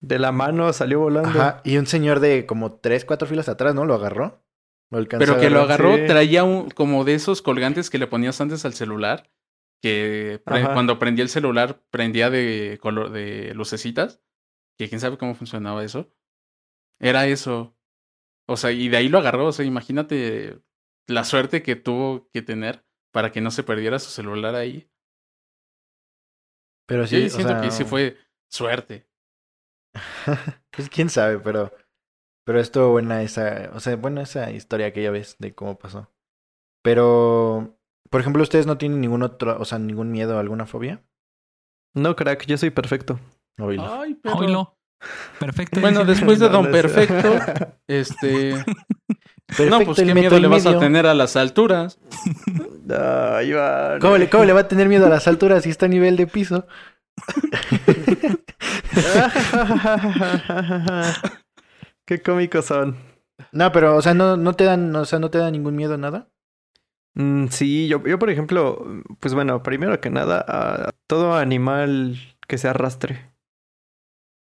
De la mano salió volando. Ajá. Y un señor de como tres, cuatro filas atrás, ¿no? Lo agarró. Lo alcanzó Pero a que lo agarró, sí. traía un, como de esos colgantes que le ponías antes al celular, que pre- Ajá. cuando prendía el celular prendía de color de lucecitas, que quién sabe cómo funcionaba eso. Era eso. O sea, y de ahí lo agarró, o sea, imagínate la suerte que tuvo que tener para que no se perdiera su celular ahí. Pero Sí, sí, o siento sea, que sí fue suerte. pues quién sabe, pero. Pero estuvo buena esa. O sea, buena esa historia que ya ves de cómo pasó. Pero. Por ejemplo, ¿ustedes no tienen ningún otro. O sea, ningún miedo, alguna fobia? No, crack, yo soy perfecto. Oílo. Ay, pero... Oílo. Perfecto. Bueno, después de No, Don no Perfecto, este... no, pues qué miedo le vas a tener a las alturas. Iván. ¿Cómo le, ¿Cómo le va a tener miedo a las alturas si está a nivel de piso? Qué cómicos son. No, pero, o sea, no, no te dan, o sea, no te da ningún miedo nada. Mm, sí, yo, yo por ejemplo, pues bueno, primero que nada, a todo animal que se arrastre.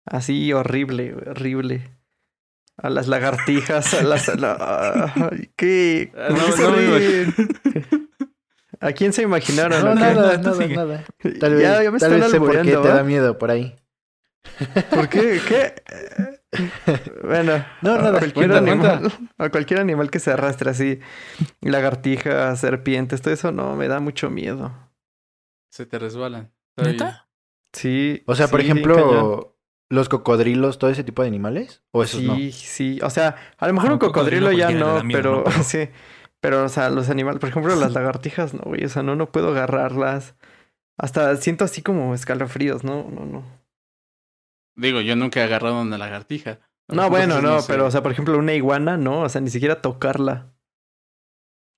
Así horrible, horrible. A las lagartijas, a las... a la- ay, ¿Qué? Ah, ¿Por no, qué se no me ríen? ¿A quién se imaginaron? No, nada, nada, sigue. nada. Tal vez, Ya- ya me tal están vez sé por qué te da miedo por ahí. ¿Por qué? ¿Qué? Bueno, No, a nada, cualquier cuenta, animal, a cualquier animal que se arrastre así, lagartijas, serpientes, todo eso no me da mucho miedo. Se te resbalan. ¿Neta? Sí. O sea, por sí, ejemplo, los cocodrilos, todo ese tipo de animales, o esos no. Sí, sí. O sea, a lo mejor A un un cocodrilo cocodrilo ya no, miedo, pero ¿no? Pero- sí. Pero, o sea, los animales, por ejemplo, las lagartijas, no, güey. O sea, no, no puedo agarrarlas. Hasta siento así como escalofríos, no, no, no. Digo, yo nunca he agarrado una lagartija. No, bueno, no, sé. pero, o sea, por ejemplo, una iguana, no, o sea, ni siquiera tocarla.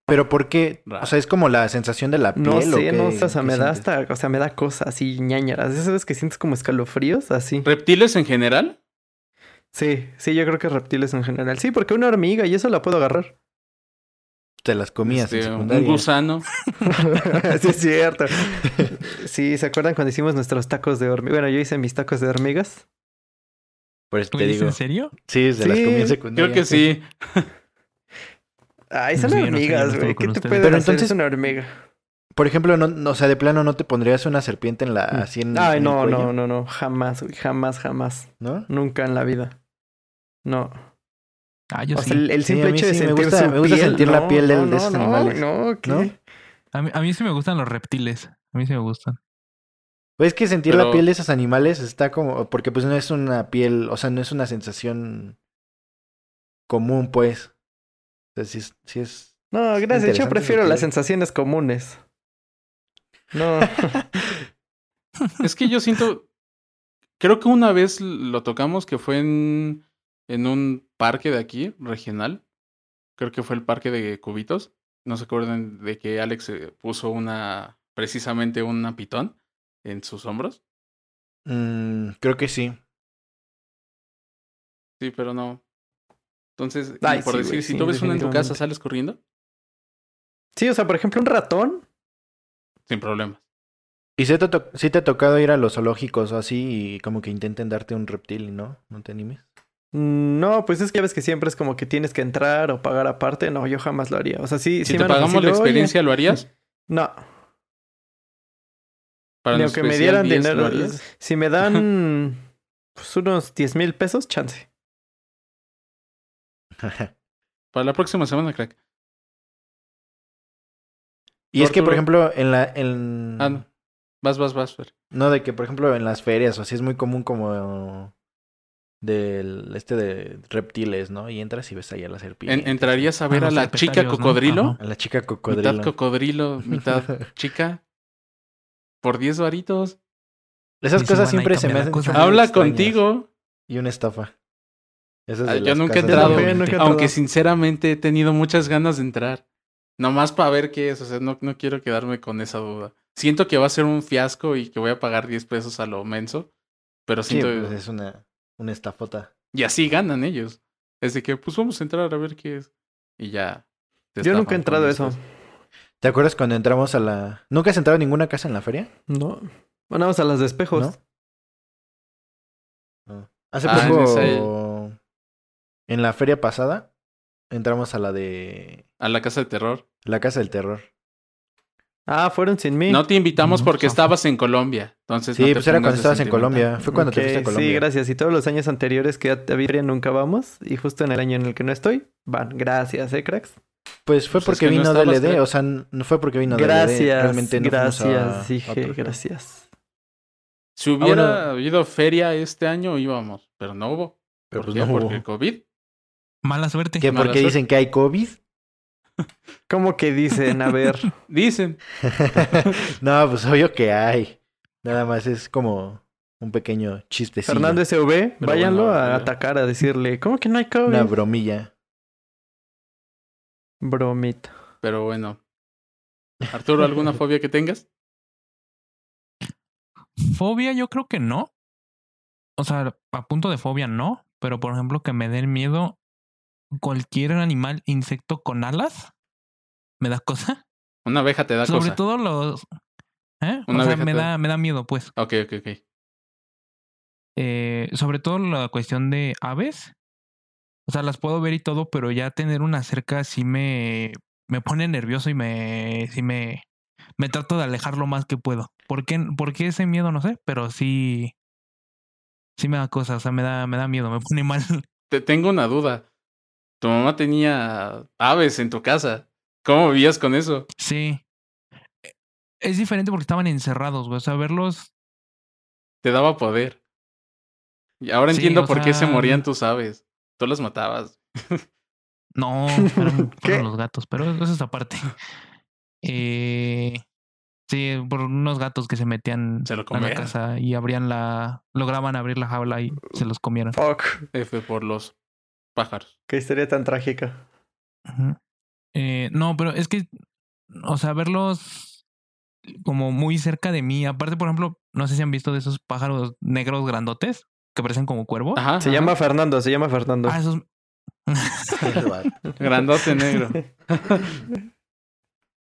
Pero ¿por qué? O sea, es como la sensación de la piel. No ¿o sé, qué- no sé, o sea, me da sientes? hasta, o sea, me da cosas así ñañaras. ¿Esas veces que sientes como escalofríos? Así. ¿Reptiles en general? Sí, sí, yo creo que reptiles en general. Sí, porque una hormiga y eso la puedo agarrar. Te las comías en Este, un gusano. sí, es cierto. Sí, ¿se acuerdan cuando hicimos nuestros tacos de hormigas? Bueno, yo hice mis tacos de hormigas. Por eso ¿Tú te dices digo. en serio? Sí, se las comí en Creo secundaria. que sí. Ay, son no sé, hormigas, güey. ¿Qué te Pero hacer? entonces- Es una hormiga. Por ejemplo, no, no, o sea, de plano no te pondrías una serpiente en la, así en, Ay, en no, no, no, no. Jamás, güey. Jamás, jamás. ¿no? Nunca en la vida. No. Ah, yo o sí. sea, el, simple hecho de sí, me sentir gusta- su me gusta piel, sentir la no, piel de- no, de estos no, animales. No, ¿qué? ¿No? A mí, a mí sí me gustan los reptiles. A mí sí me gustan. Pues es que sentir la piel de esos animales está como... Porque pues no es una piel... O sea, no es una sensación común, pues. Sí es... Sí es... No, gracias. Yo prefiero las sensaciones comunes. No. Es que yo siento. Creo que una vez lo tocamos que fue en, en un parque de aquí, regional. Creo que fue el parque de Cubitos. No se acuerdan de que Alex eh, puso una. Precisamente una pitón en sus hombros. Mm, creo que sí. Sí, pero no. Entonces, Ay, por sí, decir, si sí, tú ves una en tu casa. ¿sales corriendo? Sí, o sea, por ejemplo, un ratón. Sin problemas. ¿Y si te, sí te ha tocado ir a los zoológicos o así y como que intenten darte un reptil y no? ¿No te animes? Mm, No, pues es que ya ves que siempre es como que tienes que entrar o pagar aparte. No, yo jamás lo haría. O sea, sí, Si sí te pagamos la experiencia, ¿lo harías? No, Para ni aunque me dieran 10, ¿lo dinero. Si me dan pues, unos 10 mil pesos, chance. Para la próxima semana, crack. y es que, por ejemplo, en la... En... Ah, no. Vas, vas, vas. Fer. No, de que, por ejemplo, en las ferias o así es muy común como del este de reptiles, ¿no? Y entras y ves ahí a la serpiente. En- ¿Entrarías a ver Ah, a los la chica cocodrilo? A la chica cocodrilo. Mitad cocodrilo, mitad chica. Por 10 varitos. Esas cosas siempre se me hacen Habla extrañas. contigo. Y una estafa. De Ah, yo nunca he de entrado, nunca aunque entrado. sinceramente he tenido muchas ganas de entrar. Nomás para ver qué es, o sea, no, no quiero quedarme con esa duda. Siento que va a ser un fiasco y que voy a pagar 10 pesos a lo menso, pero Sí, siento... pues es una, una estafota. Y así ganan ellos. Es de que, pues vamos a entrar a ver qué es. Y ya. Yo nunca he entrado a eso. ¿Te acuerdas cuando entramos a la... ¿Nunca has entrado a ninguna casa en la feria? No. Bueno, vamos a las de espejos. ¿No? No. Hace Ah, poco, en la feria pasada, entramos a la de A la casa de terror. la Casa del Terror. Ah, fueron sin mí. No te invitamos No, porque estabas en Colombia. Entonces Sí, no te pues era cuando estabas en. Colombia. Fue cuando te fuiste a Colombia. Sí, gracias. Y todos los años anteriores que había feria nunca vamos. Y justo en el año en el que no estoy, van. Gracias, ¿eh, cracks? Pues fue Pues es porque que no vino estabas, DLD, o sea, no fue porque vino DLD. Gracias, Realmente no gracias, a dije, gracias. Si hubiera Ahora- habido feria este año, íbamos. Pero no hubo. Pero ¿Por pues qué? no Porque el hubo. COVID. Mala suerte. ¿Qué? Mala ¿Porque suerte. dicen que hay COVID? ¿Cómo que dicen? A ver. Dicen. no, pues obvio que hay. Nada más es como un pequeño chistecillo. Fernando SV, Pero váyanlo bueno, a atacar, a decirle, ¿cómo que no hay COVID? Una bromilla. Bromita. Pero bueno. Arturo, ¿alguna fobia que tengas? Fobia, yo creo que no. O sea, a punto de fobia no. Pero por ejemplo, que me den miedo cualquier animal, insecto con alas, me da cosa. Una abeja te da Sobre cosa. todo los. ¿Eh? Una o sea, me da, me da miedo, pues. Ok, ok, ok. Eh, sobre todo la cuestión de aves. O sea, las puedo ver y todo, pero ya tener una cerca sí me, me pone nervioso y me, sí me, me trato de alejar lo más que puedo. ¿Por qué, por qué ese miedo? No sé, pero sí, sí me da cosas, o sea, me da, me da miedo, me pone mal. Te tengo una duda. Tu mamá tenía aves en tu casa. ¿Cómo vivías con eso? Sí. Es diferente porque estaban encerrados, güey. O sea, verlos. Te daba poder. Y ahora Sí, entiendo por qué se morían tus aves. Tú las matabas. No, eran, fueron ¿Qué? los gatos, pero eso es aparte. Eh, sí, por unos gatos que se metían Se lo a la casa y abrían la. lograban abrir la jaula y se los comieron. Fuck. F por los pájaros. Qué historia tan trágica. Eh, no, pero es que, o sea, verlos como muy cerca de mí. Aparte, por ejemplo, no sé si han visto de esos pájaros negros grandotes que parecen como cuervos. Ajá. Se ajá. llama Fernando, se llama Fernando. Ah, esos. Grandote negro.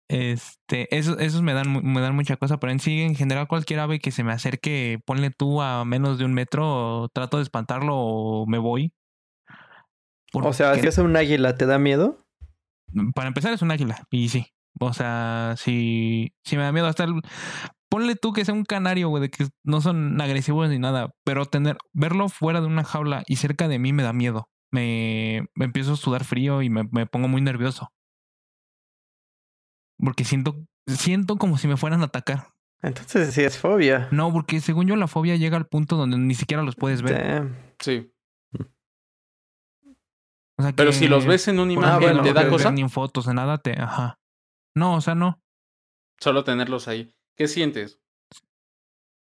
Este, esos, esos me dan, me dan mucha cosa, pero en sí, en general, cualquier ave que se me acerque, ponle tú a menos de un metro, trato de espantarlo o me voy. O sea, si es un águila, ¿te da miedo? para empezar es un águila, y sí. O sea, si, si me da miedo hasta el... Ponle tú que sea un canario, güey, de que no son agresivos ni nada, pero tener, verlo fuera de una jaula y cerca de mí me da miedo. Me, me empiezo a sudar frío y me, me pongo muy nervioso. Porque siento, siento como si me fueran a atacar. Entonces sí es fobia. No, porque según yo la fobia llega al punto donde ni siquiera los puedes ver. Damn. Sí. O sea, Pero si los ves en una imagen, ¿te no da cosa? Ni en fotos, en nada te... Ajá. No, o sea, no. Solo tenerlos ahí. ¿Qué sientes?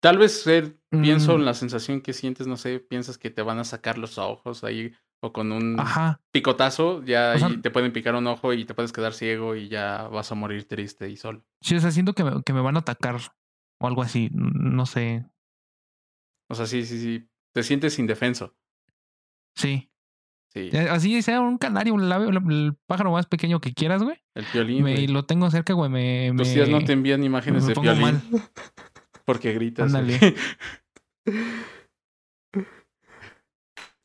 Tal vez ser, pienso Mm. en la sensación que sientes, no sé, piensas que te van a sacar los ojos ahí o con un Ajá. picotazo, ya O sea- ahí te pueden picar un ojo y te puedes quedar ciego y ya vas a morir triste y solo. Sí, o sea, siento que me, que me van a atacar o algo así. No sé. O sea, sí, sí, sí. Te sientes indefenso. Sí. Sí. Así sea un canario, el, ave- el pájaro más pequeño que quieras, güey. El violín. me- y lo tengo cerca, güey. Me, Tus tías no te envían imágenes de violín mal. porque gritas. Ándale.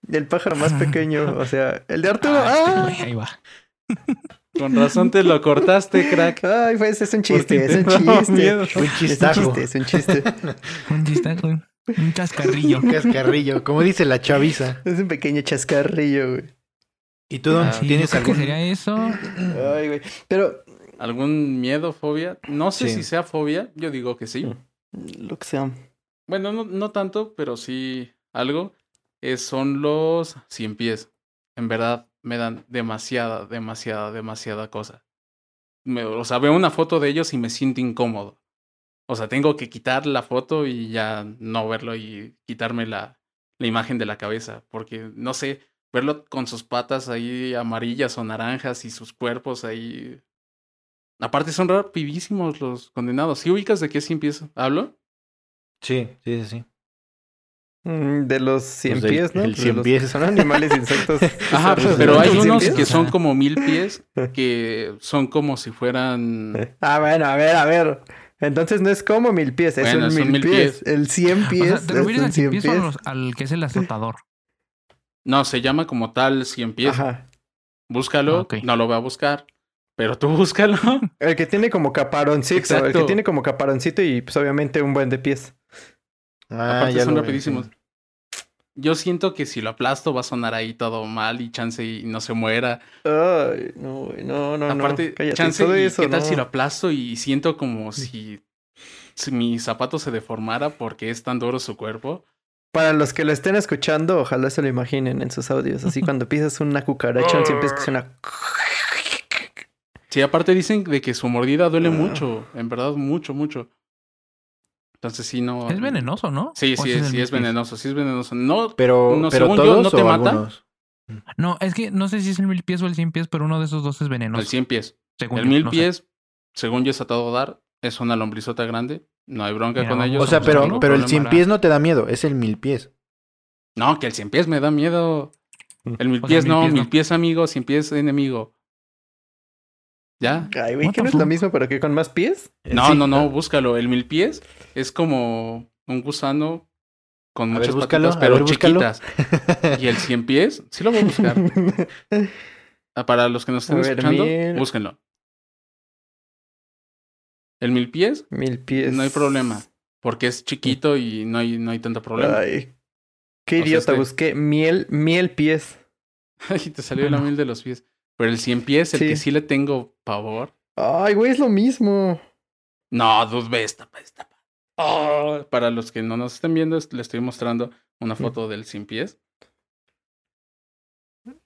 El pájaro más pequeño, o sea, el de Arturo. Ah, este ¡Ah! güey, ahí va. Con razón te lo cortaste, crack. Ay, pues es un chiste, es un chiste. Un Es un chiste, es un chiste. Un chistaco, un chascarrillo. Un cascarrillo, como dice la chaviza. Es un pequeño chascarrillo, güey. ¿Y tú, Don, Ah, Sí, tienes algún...? sería eso. Ay, güey. Pero, ¿Algún miedo, fobia? No sé Sí. si sea fobia. Yo digo que sí. lo que sea. Bueno, no, no tanto, pero sí algo. Es, son los cien pies. En verdad, me dan demasiada, demasiada, demasiada cosa. Me- o sea, veo una foto de ellos y me siento incómodo. O sea, tengo que quitar la foto y ya no verlo y quitarme la, la imagen de la cabeza. Porque, no sé, verlo con sus patas ahí amarillas o naranjas y sus cuerpos ahí. Aparte son rapidísimos los condenados. ¿Sí ubicas de qué sí empiezo? ¿Hablo? Sí, sí, sí, sí. Mm, De los cien Pues pies, ¿no? el cien los pies. Son animales, insectos. Ajá, bizarros, pero ¿no? hay ¿Los cien unos pies? que son como mil pies que son como si fueran. Ah, bueno, a ver, a ver. Entonces no es como mil pies, es Bueno, un mil, mil pies. pies. El cien O pies. sea, ¿te es refieres al cien cien pies o al que es el azotador? No, se llama como tal 100 pies. Ajá. Búscalo, Ah, no lo voy a buscar, pero tú búscalo. El que tiene como caparoncito. El que tiene como caparoncito y pues obviamente un buen de pies. Ah, Aparte ya son rapidísimos. Yo siento que si lo aplasto va a sonar ahí todo mal y chance y no se muera. Ay, no, no, no, Aparte, no. Cállate, chance todo y eso, qué tal no. si lo aplasto y siento como si, si mi zapato se deformara porque es tan duro su cuerpo. Para los que lo estén escuchando, ojalá se lo imaginen en sus audios. Así cuando pisas una cucaracha, cien pies que suena... Sí, aparte dicen de que su mordida duele Ah. mucho, en verdad mucho, mucho. Entonces sí no. Es venenoso, ¿no? Sí, ¿O sí, es, sí es venenoso, sí es venenoso. No, Pero, No, pero según yo, todos ¿no te o mata? algunos. No, es que no sé si es el mil pies o el cien pies, pero uno de esos dos es venenoso. el 100 pies. según El yo, mil no sé. pies, según yo he tratado de dar, es una lombrizota grande. No hay bronca Mira, con ellos. O sea, no pero, pero el. 100 pies no te da miedo, es el mil pies. No, que el 100 pies me da miedo. El mil O sea, pies mil no, pies mil no. pies amigo, cien pies enemigo. ¿Ya? Ay, güey, What ¿que the no es lo mismo, pero que con más pies? No, Sí. no, no, búscalo. El mil pies es como un gusano con A ver, muchas búscalo, patitas, pero ver, chiquitas. Y el cien pies, sí lo voy a buscar. Ah, Para los que nos ver, escuchando, mil- búsquenlo. El mil pies, Mil pies. no hay problema. Porque es chiquito y no hay, no hay tanto problema. Ay, qué O sea, idiota, este- busqué miel, miel pies. Y te salió la mil de los pies. Pero el cien pies, el Sí. que sí le tengo pavor. Ay, güey, es lo mismo. No, dude, ve esta, esta. Oh, para los que no nos estén viendo, es- le estoy mostrando una foto del cien pies.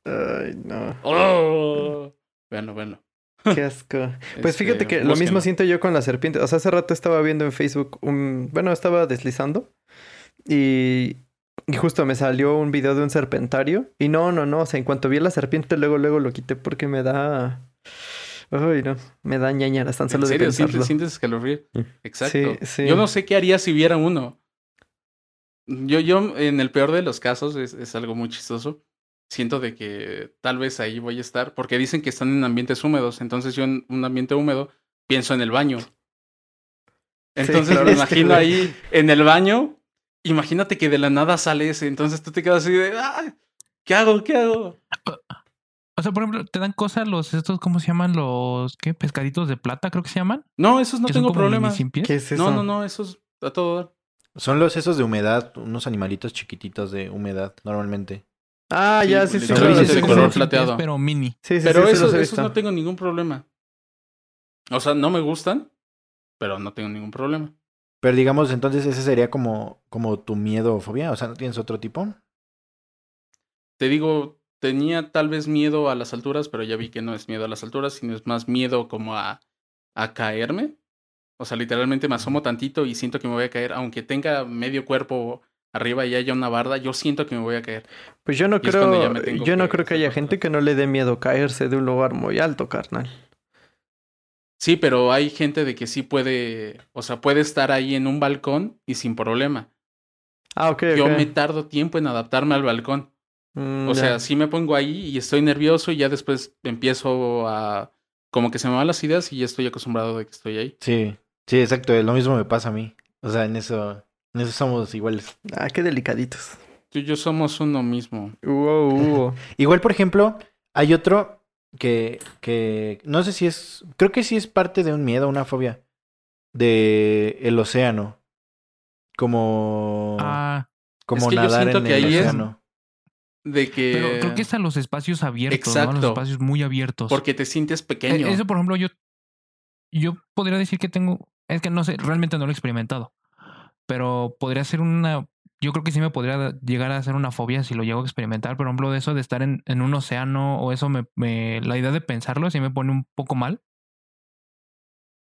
Ay, no. Oh, véanlo, véanlo. Qué asco. Pues Este, fíjate que lo mismo siento yo con las serpientes. O sea, hace rato estaba viendo en Facebook un... Bueno, estaba deslizando y... y justo me salió un video de un serpentario. Y no, no, no. O sea, en cuanto vi a la serpiente, luego, luego lo quité porque me da... Ay, no. Me da ñañaras tan solo ¿En de serio? pensarlo. ¿Sientes, sientes escalofrío? Mm. Exacto. Sí, sí. Yo no sé qué haría si viera uno. Yo, yo, en el peor de los casos, es, es algo muy chistoso. Siento de que tal vez ahí voy a estar, porque dicen que están en ambientes húmedos. Entonces yo en un ambiente húmedo pienso en el baño. Entonces claro, me imagino ahí en el baño. Imagínate que de la nada sale ese. Entonces tú te quedas así de, "Ay, ¿qué hago? ¿Qué hago? O sea, por ejemplo, te dan cosas los estos, ¿cómo se llaman? Los ¿qué? pescaditos de plata, creo que se llaman. No, esos no que tengo problema. ¿Qué es eso? No, no, no, esos a todo dar. Son los esos de humedad, unos animalitos chiquititos de humedad, normalmente. Ah, Sí, ya, sí, sí. claro, de sí, sí, color. Cien pies, plateado. Pero mini. Sí, sí, Pero esos, esos no tengo ningún problema. O sea, no me gustan, pero no tengo ningún problema. Pero digamos, entonces ese sería como, como tu miedo o fobia. O sea, ¿no tienes otro tipo? Te digo, tenía tal vez miedo a las alturas, pero ya vi que no es miedo a las alturas, sino es más miedo como a, a caerme. O sea, literalmente me asomo tantito y siento que me voy a caer, aunque tenga medio cuerpo arriba y haya una barda, yo siento que me voy a caer. Pues yo no Y creo, yo no que creo que haya gente cosas. que no le dé miedo caerse de un lugar muy alto, carnal. Sí, pero hay gente de que sí puede, o sea, puede estar ahí en un balcón y sin problema. Ah, ok, Yo me tardo tiempo en adaptarme al balcón. Mm, O ya. sea, sí me pongo ahí y estoy nervioso y ya después empiezo a... Como que se me van las ideas y ya estoy acostumbrado de que estoy ahí. Sí, sí, exacto. Lo mismo me pasa a mí. O sea, en eso, en eso somos iguales. Ah, qué delicaditos. Tú y yo somos uno mismo. Hubo. Igual, por ejemplo, hay otro que, que no sé si es, creo que sí es parte de un miedo, una fobia de el océano. Como, Ah, como es que yo nadar siento en que el ahí es- océano. De que... pero creo que es a los espacios abiertos, ¿no? Exacto. Los espacios muy abiertos. Porque te sientes Eh, pequeño. Eso, por ejemplo, yo, yo podría decir que tengo, es que no sé, realmente no lo he experimentado, pero podría ser una, yo creo que sí me podría llegar a ser una fobia si lo llego a experimentar, por ejemplo, de eso de estar en, en un océano o eso, me, me, la idea de pensarlo sí me pone un poco mal.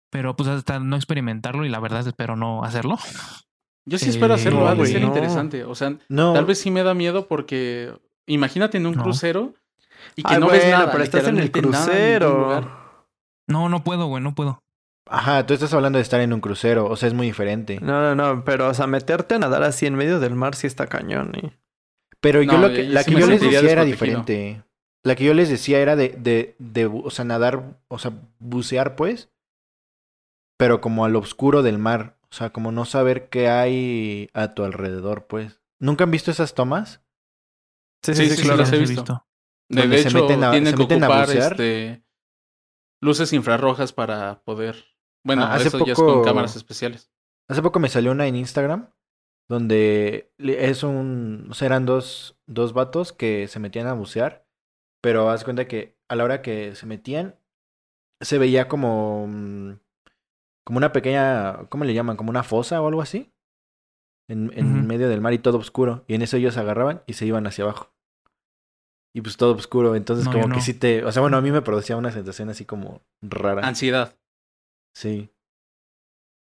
Pero pues hasta no experimentarlo y la verdad espero no hacerlo. Yo sí espero Eh, hacerlo, no, ha de ser no. interesante. O sea, No, tal vez sí me da miedo porque imagínate en un No. crucero y que Ay, no ves bueno, nada. pero estás en el en crucero. No, no puedo, güey, no puedo. Ajá, tú estás hablando de estar en un crucero, o sea, es muy diferente. No, no, no, pero o sea, meterte a nadar así en medio del mar sí está cañón. ¿eh? Pero yo No, lo que, yo la sí que yo les decía era diferente. La que yo les decía era de, de, de, o sea, nadar, o sea, bucear, pues, pero como al oscuro del mar, o sea, como no saber qué hay a tu alrededor, pues. ¿Nunca han visto esas tomas? Sí, Sí, sí, sí, sí, sí, claro. las he Los visto. De, se hecho, meten a- tienen se que meten ocupar este, luces infrarrojas para poder. Bueno, Ah, hace eso ya es con poco- cámaras especiales. Hace poco me salió una en Instagram donde es un, o sea, eran dos, dos vatos que se metían a bucear, pero haz cuenta que a la hora que se metían se veía como, mm, como una pequeña, ¿cómo le llaman? Como una fosa o algo así. En, en medio del mar y todo oscuro. Y en eso ellos agarraban y se iban hacia abajo. Y pues todo oscuro. Entonces No, como que sí te... O sea, bueno, a mí me producía una sensación así como rara. Ansiedad. Sí.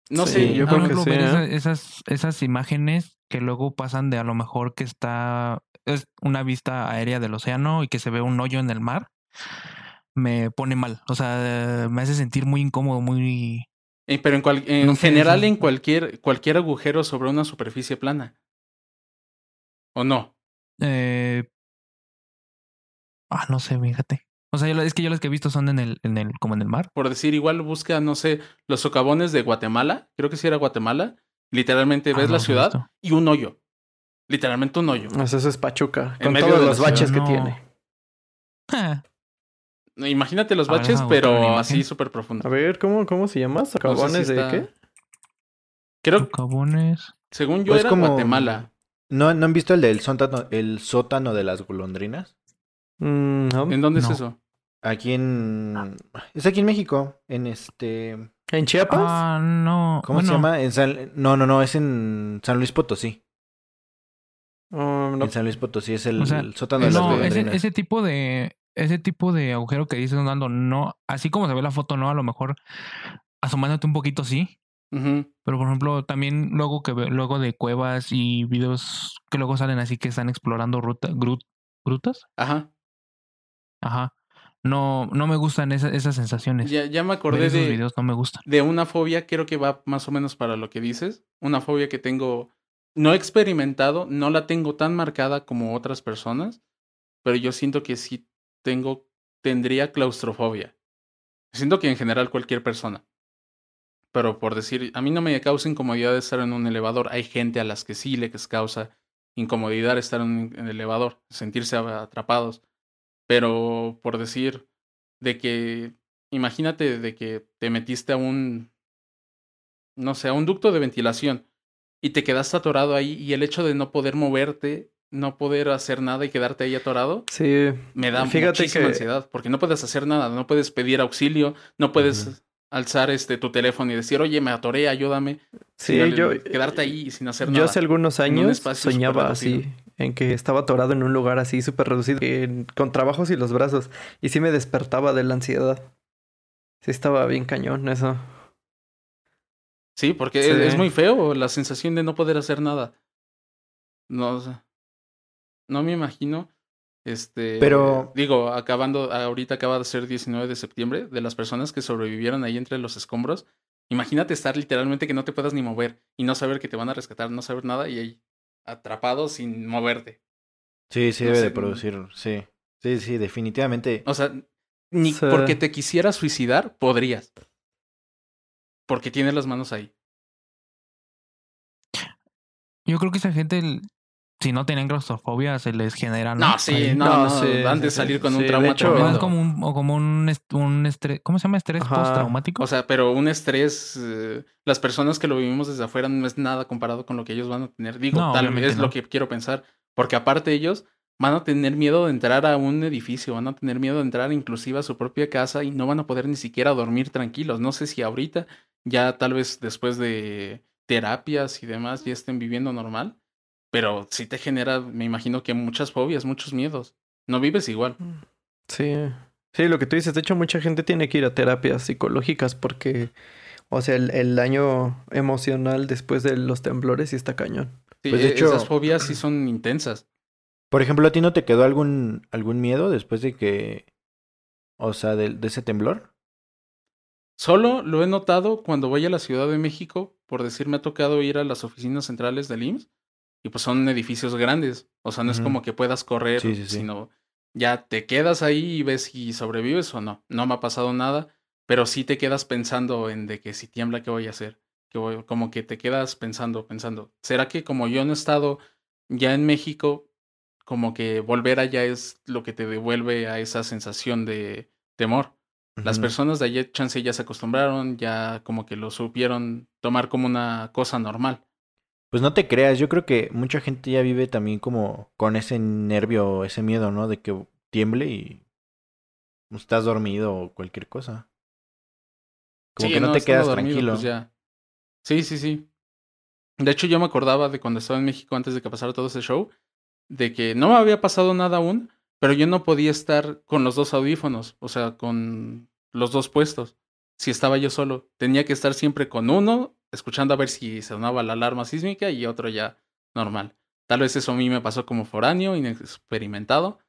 No Sí, sé, yo creo que ejemplo, sí, ver ¿eh? esa- esas, esas imágenes que luego pasan de a lo mejor que está es una vista aérea del océano y que se ve un hoyo en el mar, me pone mal. O sea, me hace sentir muy incómodo, muy... Eh, pero en, cual- en No sé, general en cualquier, cualquier agujero sobre una superficie plana. ¿O no? Eh... Ah, no sé, fíjate. O sea, es que yo las que he visto son en el, en el, como en el mar. Por decir, igual busca, no sé, los socavones de Guatemala. Creo que sí era Guatemala. Literalmente Ah, ves no la ciudad visto. y un hoyo. Literalmente un hoyo. Pues eso es Pachuca, En con medio todos de los baches que ciudad, tiene. Ah, Imagínate los baches, una pero así súper profundo. A ver, ¿cómo, cómo se llama? ¿Socavones si de está- qué? Creo, socavones. según yo, Pues era como- Guatemala. ¿No, ¿No han visto el del sótano, el sótano de las golondrinas? Mm, no. ¿En dónde No. es eso? Aquí en... Es aquí en México. En este... ¿En Chiapas? Ah, no. ¿Cómo se llama? En San... No, no, no. Es en San Luis Potosí. Mm, no. En San Luis Potosí es el, O sea, el sótano de las No, ese, golondrinas. ese tipo de ese tipo de agujero que dices Nando, no, así como se ve la foto, no, a lo mejor asomándote un poquito sí, pero por ejemplo también luego que luego de cuevas y videos que luego salen así que están explorando ruta, gru- grutas, Ajá. ajá, no no me gustan esa- esas sensaciones. Ya, ya me acordé esos de, videos no me gustan. de una fobia, creo que va más o menos para lo que dices. Una fobia que tengo, no he experimentado, no la tengo tan marcada como otras personas, pero yo siento que sí tengo, tendría claustrofobia. Siento que en general cualquier persona. Pero por decir, a mí no me causa incomodidad estar en un elevador. Hay gente a las que sí les causa incomodidad estar en el elevador, sentirse atrapados. Pero por decir, de que, imagínate de que te metiste a un, no sé, a un ducto de ventilación y te quedaste atorado ahí y el hecho de no poder moverte, no poder hacer nada y quedarte ahí atorado, Sí. me da Fíjate muchísima que- ansiedad porque no puedes hacer nada, no puedes pedir auxilio, no puedes alzar este tu teléfono y decir, oye, me atoré, ayúdame. Sí, yo... quedarte ahí sin hacer Yo nada. hace algunos años soñaba así, en que estaba atorado en un lugar así súper reducido, en- con trabajos y los brazos, y sí me despertaba de la ansiedad. Sí estaba bien cañón eso. Sí, porque Sí. es, es muy feo la sensación de no poder hacer nada. No, o sea, no me imagino. Este, Pero- digo, acabando, ahorita acaba de ser 19 de septiembre, de las personas que sobrevivieron ahí entre los escombros. Imagínate estar literalmente que no te puedas ni mover y no saber que te van a rescatar, no saber nada y ahí atrapado sin moverte. Sí, sí no debe sé, de producir. Sí. Sí, sí, definitivamente. O sea, ni Sí. porque te quisieras suicidar, podrías. Porque tienes las manos ahí. Yo creo que esa gente el- si no tienen claustrofobia se les genera No, sí, Ahí. no, No, no, sí, han de sí, salir con sí, un trauma hecho- O tremendo. es como un, o como un, est- un estrés, ¿cómo se llama? Estrés Ajá. postraumático. O sea, pero un estrés, eh, las personas que lo vivimos desde afuera no es nada comparado con lo que ellos van a tener. Digo, No, tal vez es lo no. que quiero pensar, porque aparte ellos van a tener miedo de entrar a un edificio, van a tener miedo de entrar inclusive a su propia casa y no van a poder ni siquiera dormir tranquilos. No sé si ahorita, ya tal vez después de terapias y demás, ya estén viviendo normal, pero sí te genera, me imagino que muchas fobias, muchos miedos. No vives igual. Sí. Sí, lo que tú dices, de hecho mucha gente tiene que ir a terapias psicológicas porque, o sea, el, el daño emocional después de los temblores sí está cañón. Sí, Pues, de e- hecho- esas fobias sí son intensas. Por ejemplo, ¿a ti no te quedó algún, algún miedo después de que... O sea, de, de ese temblor? Solo lo he notado cuando voy a la Ciudad de México, por decir, me ha tocado ir a las oficinas centrales del IMSS y pues son edificios grandes, o sea, no es como que puedas correr, Sí, sí, sí. sino ya te quedas ahí y ves si sobrevives o no. No me ha pasado nada, pero sí te quedas pensando en de que si tiembla, ¿qué voy a hacer? Que voy- como que te quedas pensando, pensando, ¿será que como yo no he estado ya en México, como que volver allá es lo que te devuelve a esa sensación de temor? Las personas de allá, chance, ya se acostumbraron, ya como que lo supieron tomar como una cosa normal. Pues no te creas, yo creo que mucha gente ya vive también como con ese nervio, ese miedo, ¿no? De que tiemble y estás dormido o cualquier cosa. Como Sí, que no, te quedas dormido, tranquilo. pues ya. Sí, sí, sí. De hecho, yo me acordaba de cuando estaba en México antes de que pasara todo ese show, de que no me había pasado nada aún, pero yo no podía estar con los dos audífonos, o sea, con los dos puestos. Si estaba yo solo, tenía que estar siempre con uno, escuchando a ver si sonaba la alarma sísmica y otro ya normal. Tal vez eso a mí me pasó como foráneo, inexperimentado,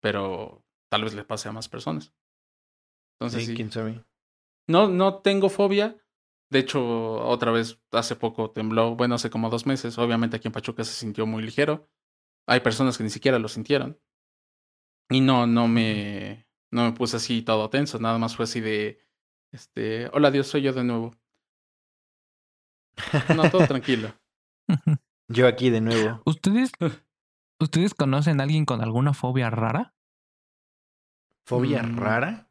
pero tal vez le pase a más personas. Entonces, Sí, sí. quién sabe. No, no tengo fobia. De hecho, otra vez hace poco tembló, bueno, hace como dos meses. Obviamente aquí en Pachuca se sintió muy ligero. Hay personas que ni siquiera lo sintieron. Y no, no me, no me puse así todo tenso. Nada más fue así de, este, hola Dios, soy yo de nuevo. No, todo tranquilo. Yo aquí de nuevo. ¿Ustedes, ¿Ustedes conocen a alguien con alguna fobia rara? ¿Fobia Mm. rara?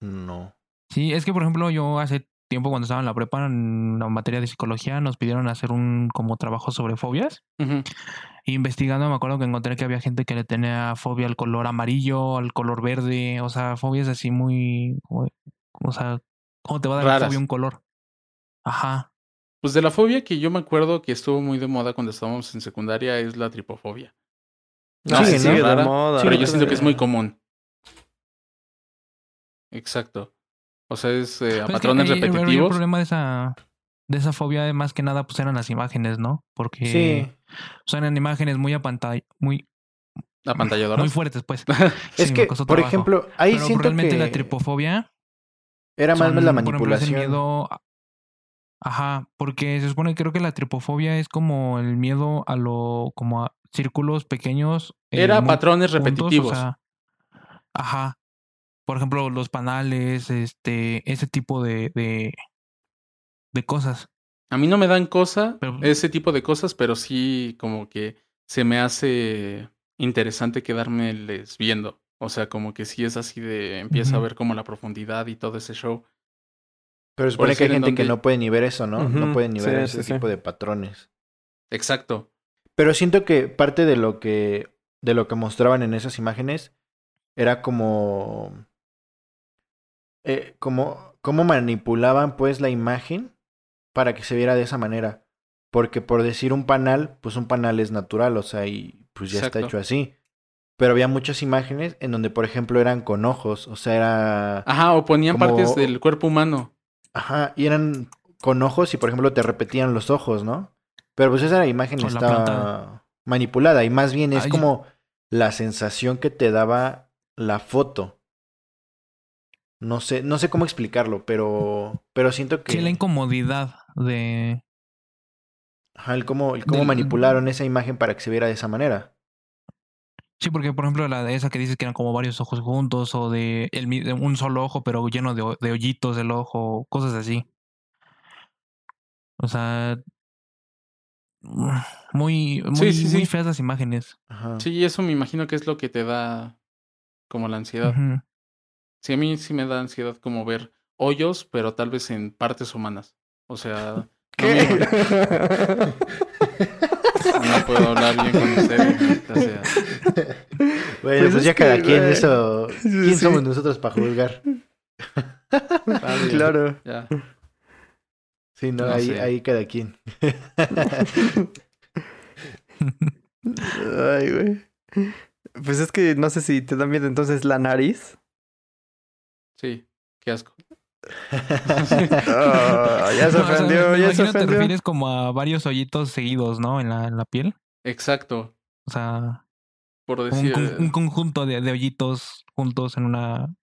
No. Sí, es que por ejemplo yo hace tiempo cuando estaba en la prepa en la materia de psicología nos pidieron hacer un como trabajo sobre fobias. Y investigando me acuerdo que encontré que había gente que le tenía fobia al color amarillo, al color verde, o sea, fobias así muy, o sea, ¿cómo te va a dar fobia un color? Ajá. Pues de la fobia que yo me acuerdo que estuvo muy de moda cuando estábamos en secundaria es la tripofobia. No Sí, es de moda, pero Sí, yo siento que es muy común. Exacto. O sea, es eh, a Pero es que patrones ahí el- El, repetitivos. problema de esa, de esa fobia más que nada pues eran las imágenes, ¿no? Porque Sí. son eran imágenes muy apantall muy, apantalladoras. muy fuertes, pues. Es Sí, que, por trabajo. ejemplo, ahí Pero siento realmente que la tripofobia era más son, la por ejemplo, es el manipulación. miedo. Ajá, porque se supone creo que la tripofobia es como el miedo a lo, como a círculos pequeños. eh, Era patrones juntos, o repetitivos. sea, ajá. Por ejemplo, los panales, este, ese tipo de, de, de cosas. A mí no me dan cosa, Pero- ese tipo de cosas, pero sí como que se me hace interesante quedarme les viendo. O sea, como que sí es así de empieza a ver como la profundidad y todo ese show. Pero supone que hay en gente que no puede ni ver eso, ¿no? No puede ni ver sí, ese sí, sí. tipo de patrones. Exacto. Pero siento que parte de lo que de lo que mostraban en esas imágenes era como eh, como cómo manipulaban pues la imagen para que se viera de esa manera. Porque por decir un panal, pues un panal es natural, o sea, y pues ya está hecho así. Pero había muchas imágenes en donde, por ejemplo, eran con ojos, o sea, era... Ajá, o ponían Como- partes del cuerpo humano. Ajá, y eran con ojos y, por ejemplo, te repetían los ojos, ¿no? Pero pues esa imagen plantada. manipulada y más bien es Ay. como la sensación que te daba la foto. No sé, no sé cómo explicarlo, pero, pero siento que Sí, la incomodidad de. ajá, el cómo, el cómo del- manipularon esa imagen para que se viera de esa manera. Sí, porque por ejemplo la de esa que dices que eran como varios ojos juntos o de, el, de un solo ojo pero lleno de, de hoyitos el ojo, cosas así. O sea, muy, muy, Sí, sí, muy sí. feas las imágenes. Ajá. Sí, eso me imagino que es lo que te da como la ansiedad. Sí, a mí sí me da ansiedad como ver hoyos, pero tal vez en partes humanas. O sea, no, me- no puedo hablar bien con ustedes. maldita sea. Bueno, Pues pues, es ya cada que, quien eso. ¿Quién sí. somos nosotros para juzgar? Claro. Ya. Sí, no, No ahí, sé. ahí cada quien. Ay, güey. Pues es que no sé si te da miedo entonces la nariz. Sí, qué asco. Ah, ya se No, o sea, ofendió, me ya se imagino te refieres como a varios hoyitos seguidos, ¿no? En la, en la piel. Exacto. O sea, Por un, decir, un conjunto de, de hoyitos juntos en una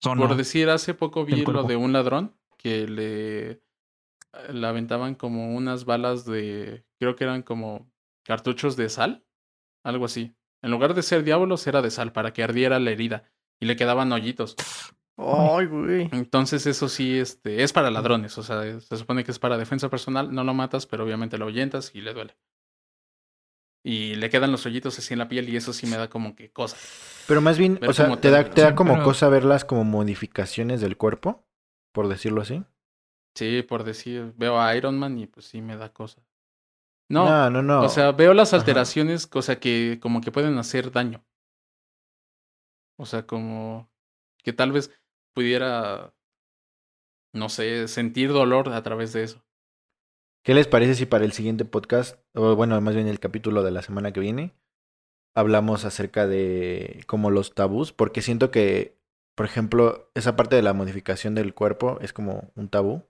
zona. por decir, hace poco vi lo de un ladrón que le, le aventaban como unas balas de, creo que eran como cartuchos de sal, algo así. En lugar de ser diablos, era de sal para que ardiera la herida y le quedaban hoyitos. Ay, güey. Entonces eso sí, este, es para ladrones, o sea, se supone que es para defensa personal, no lo matas, pero obviamente lo ahuyentas y le duele. Y le quedan los hoyitos así en la piel y eso sí me da como que cosa. Pero más bien, Ver o sea, te te- da, te da Sí, como pero- cosa verlas como modificaciones del cuerpo, por decirlo así. Sí, por decir, veo a Iron Man y pues sí me da cosa. No, no, no. no. o sea, veo las Ajá. alteraciones, cosa que como que pueden hacer daño. O sea, como que tal vez pudiera, no sé, sentir dolor a través de eso. ¿Qué les parece si para el siguiente podcast, o bueno, más bien el capítulo de la semana que viene, hablamos acerca de como los tabús? Porque siento que, por ejemplo, esa parte de la modificación del cuerpo es como un tabú.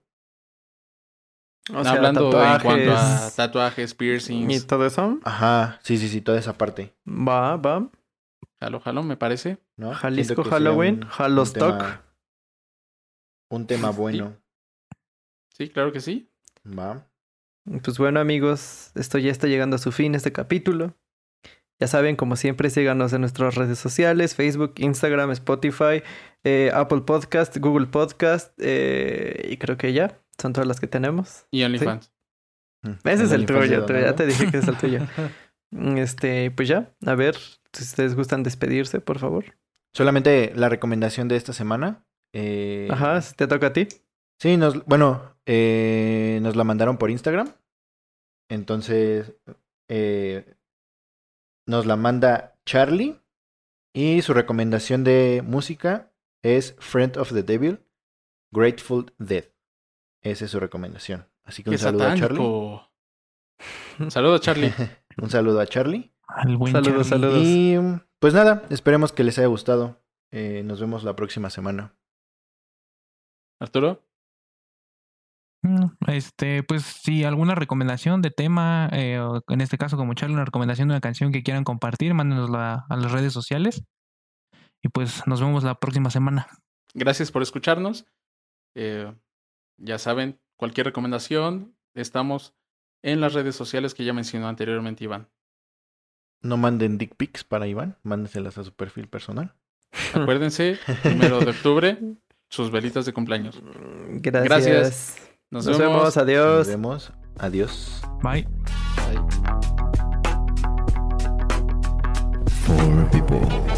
O sea, Hablando en cuanto a tatuajes tatuajes, y piercings, todo eso. Ajá, sí, sí, sí, toda esa parte. Va, va. jalo, jalo, me parece. ¿no? Jalisco Halloween, un- un Halostock. tema- Un tema bueno. Sí, claro que sí. Va. Pues bueno, amigos, esto ya está llegando a su fin, este capítulo. Ya saben, como siempre, síganos en nuestras redes sociales, Facebook, Instagram, Spotify, eh, Apple Podcast, Google Podcast, eh, y creo que ya, son todas las que tenemos. Y OnlyFans. Ese es el tuyo, ya te dije que es el tuyo. Este, pues ya, a ver, si ustedes gustan despedirse, por favor. Solamente la recomendación de esta semana. eh, Ajá, si te toca a ti. Sí, nos, bueno, eh, nos la mandaron por Instagram. Entonces, eh, nos la manda Charlie. Y su recomendación de música es Friend of the Devil, Grateful Dead. Esa es su recomendación. Así que un saludo a Charlie. satánico. Saludos, Charlie. un saludo a Charlie. Al buen Saludos, Charlie. saludos. Y pues nada, esperemos que les haya gustado. Eh, nos vemos la próxima semana. Arturo. Mm, Este, pues si alguna recomendación de tema, eh, o en este caso como Charlie, una recomendación de una canción que quieran compartir, mándenosla a las redes sociales. Y pues nos vemos la próxima semana. Gracias por escucharnos. Eh, ya saben, cualquier recomendación, estamos en las redes sociales que ya mencionó anteriormente Iván. No manden dick pics para Iván, mándenselas a su perfil personal. Acuérdense, primero de octubre, sus velitas de cumpleaños. Gracias. Gracias. Nos, Nos, vemos, Nos adiós. vemos. Adiós. Bye. Bye. Four people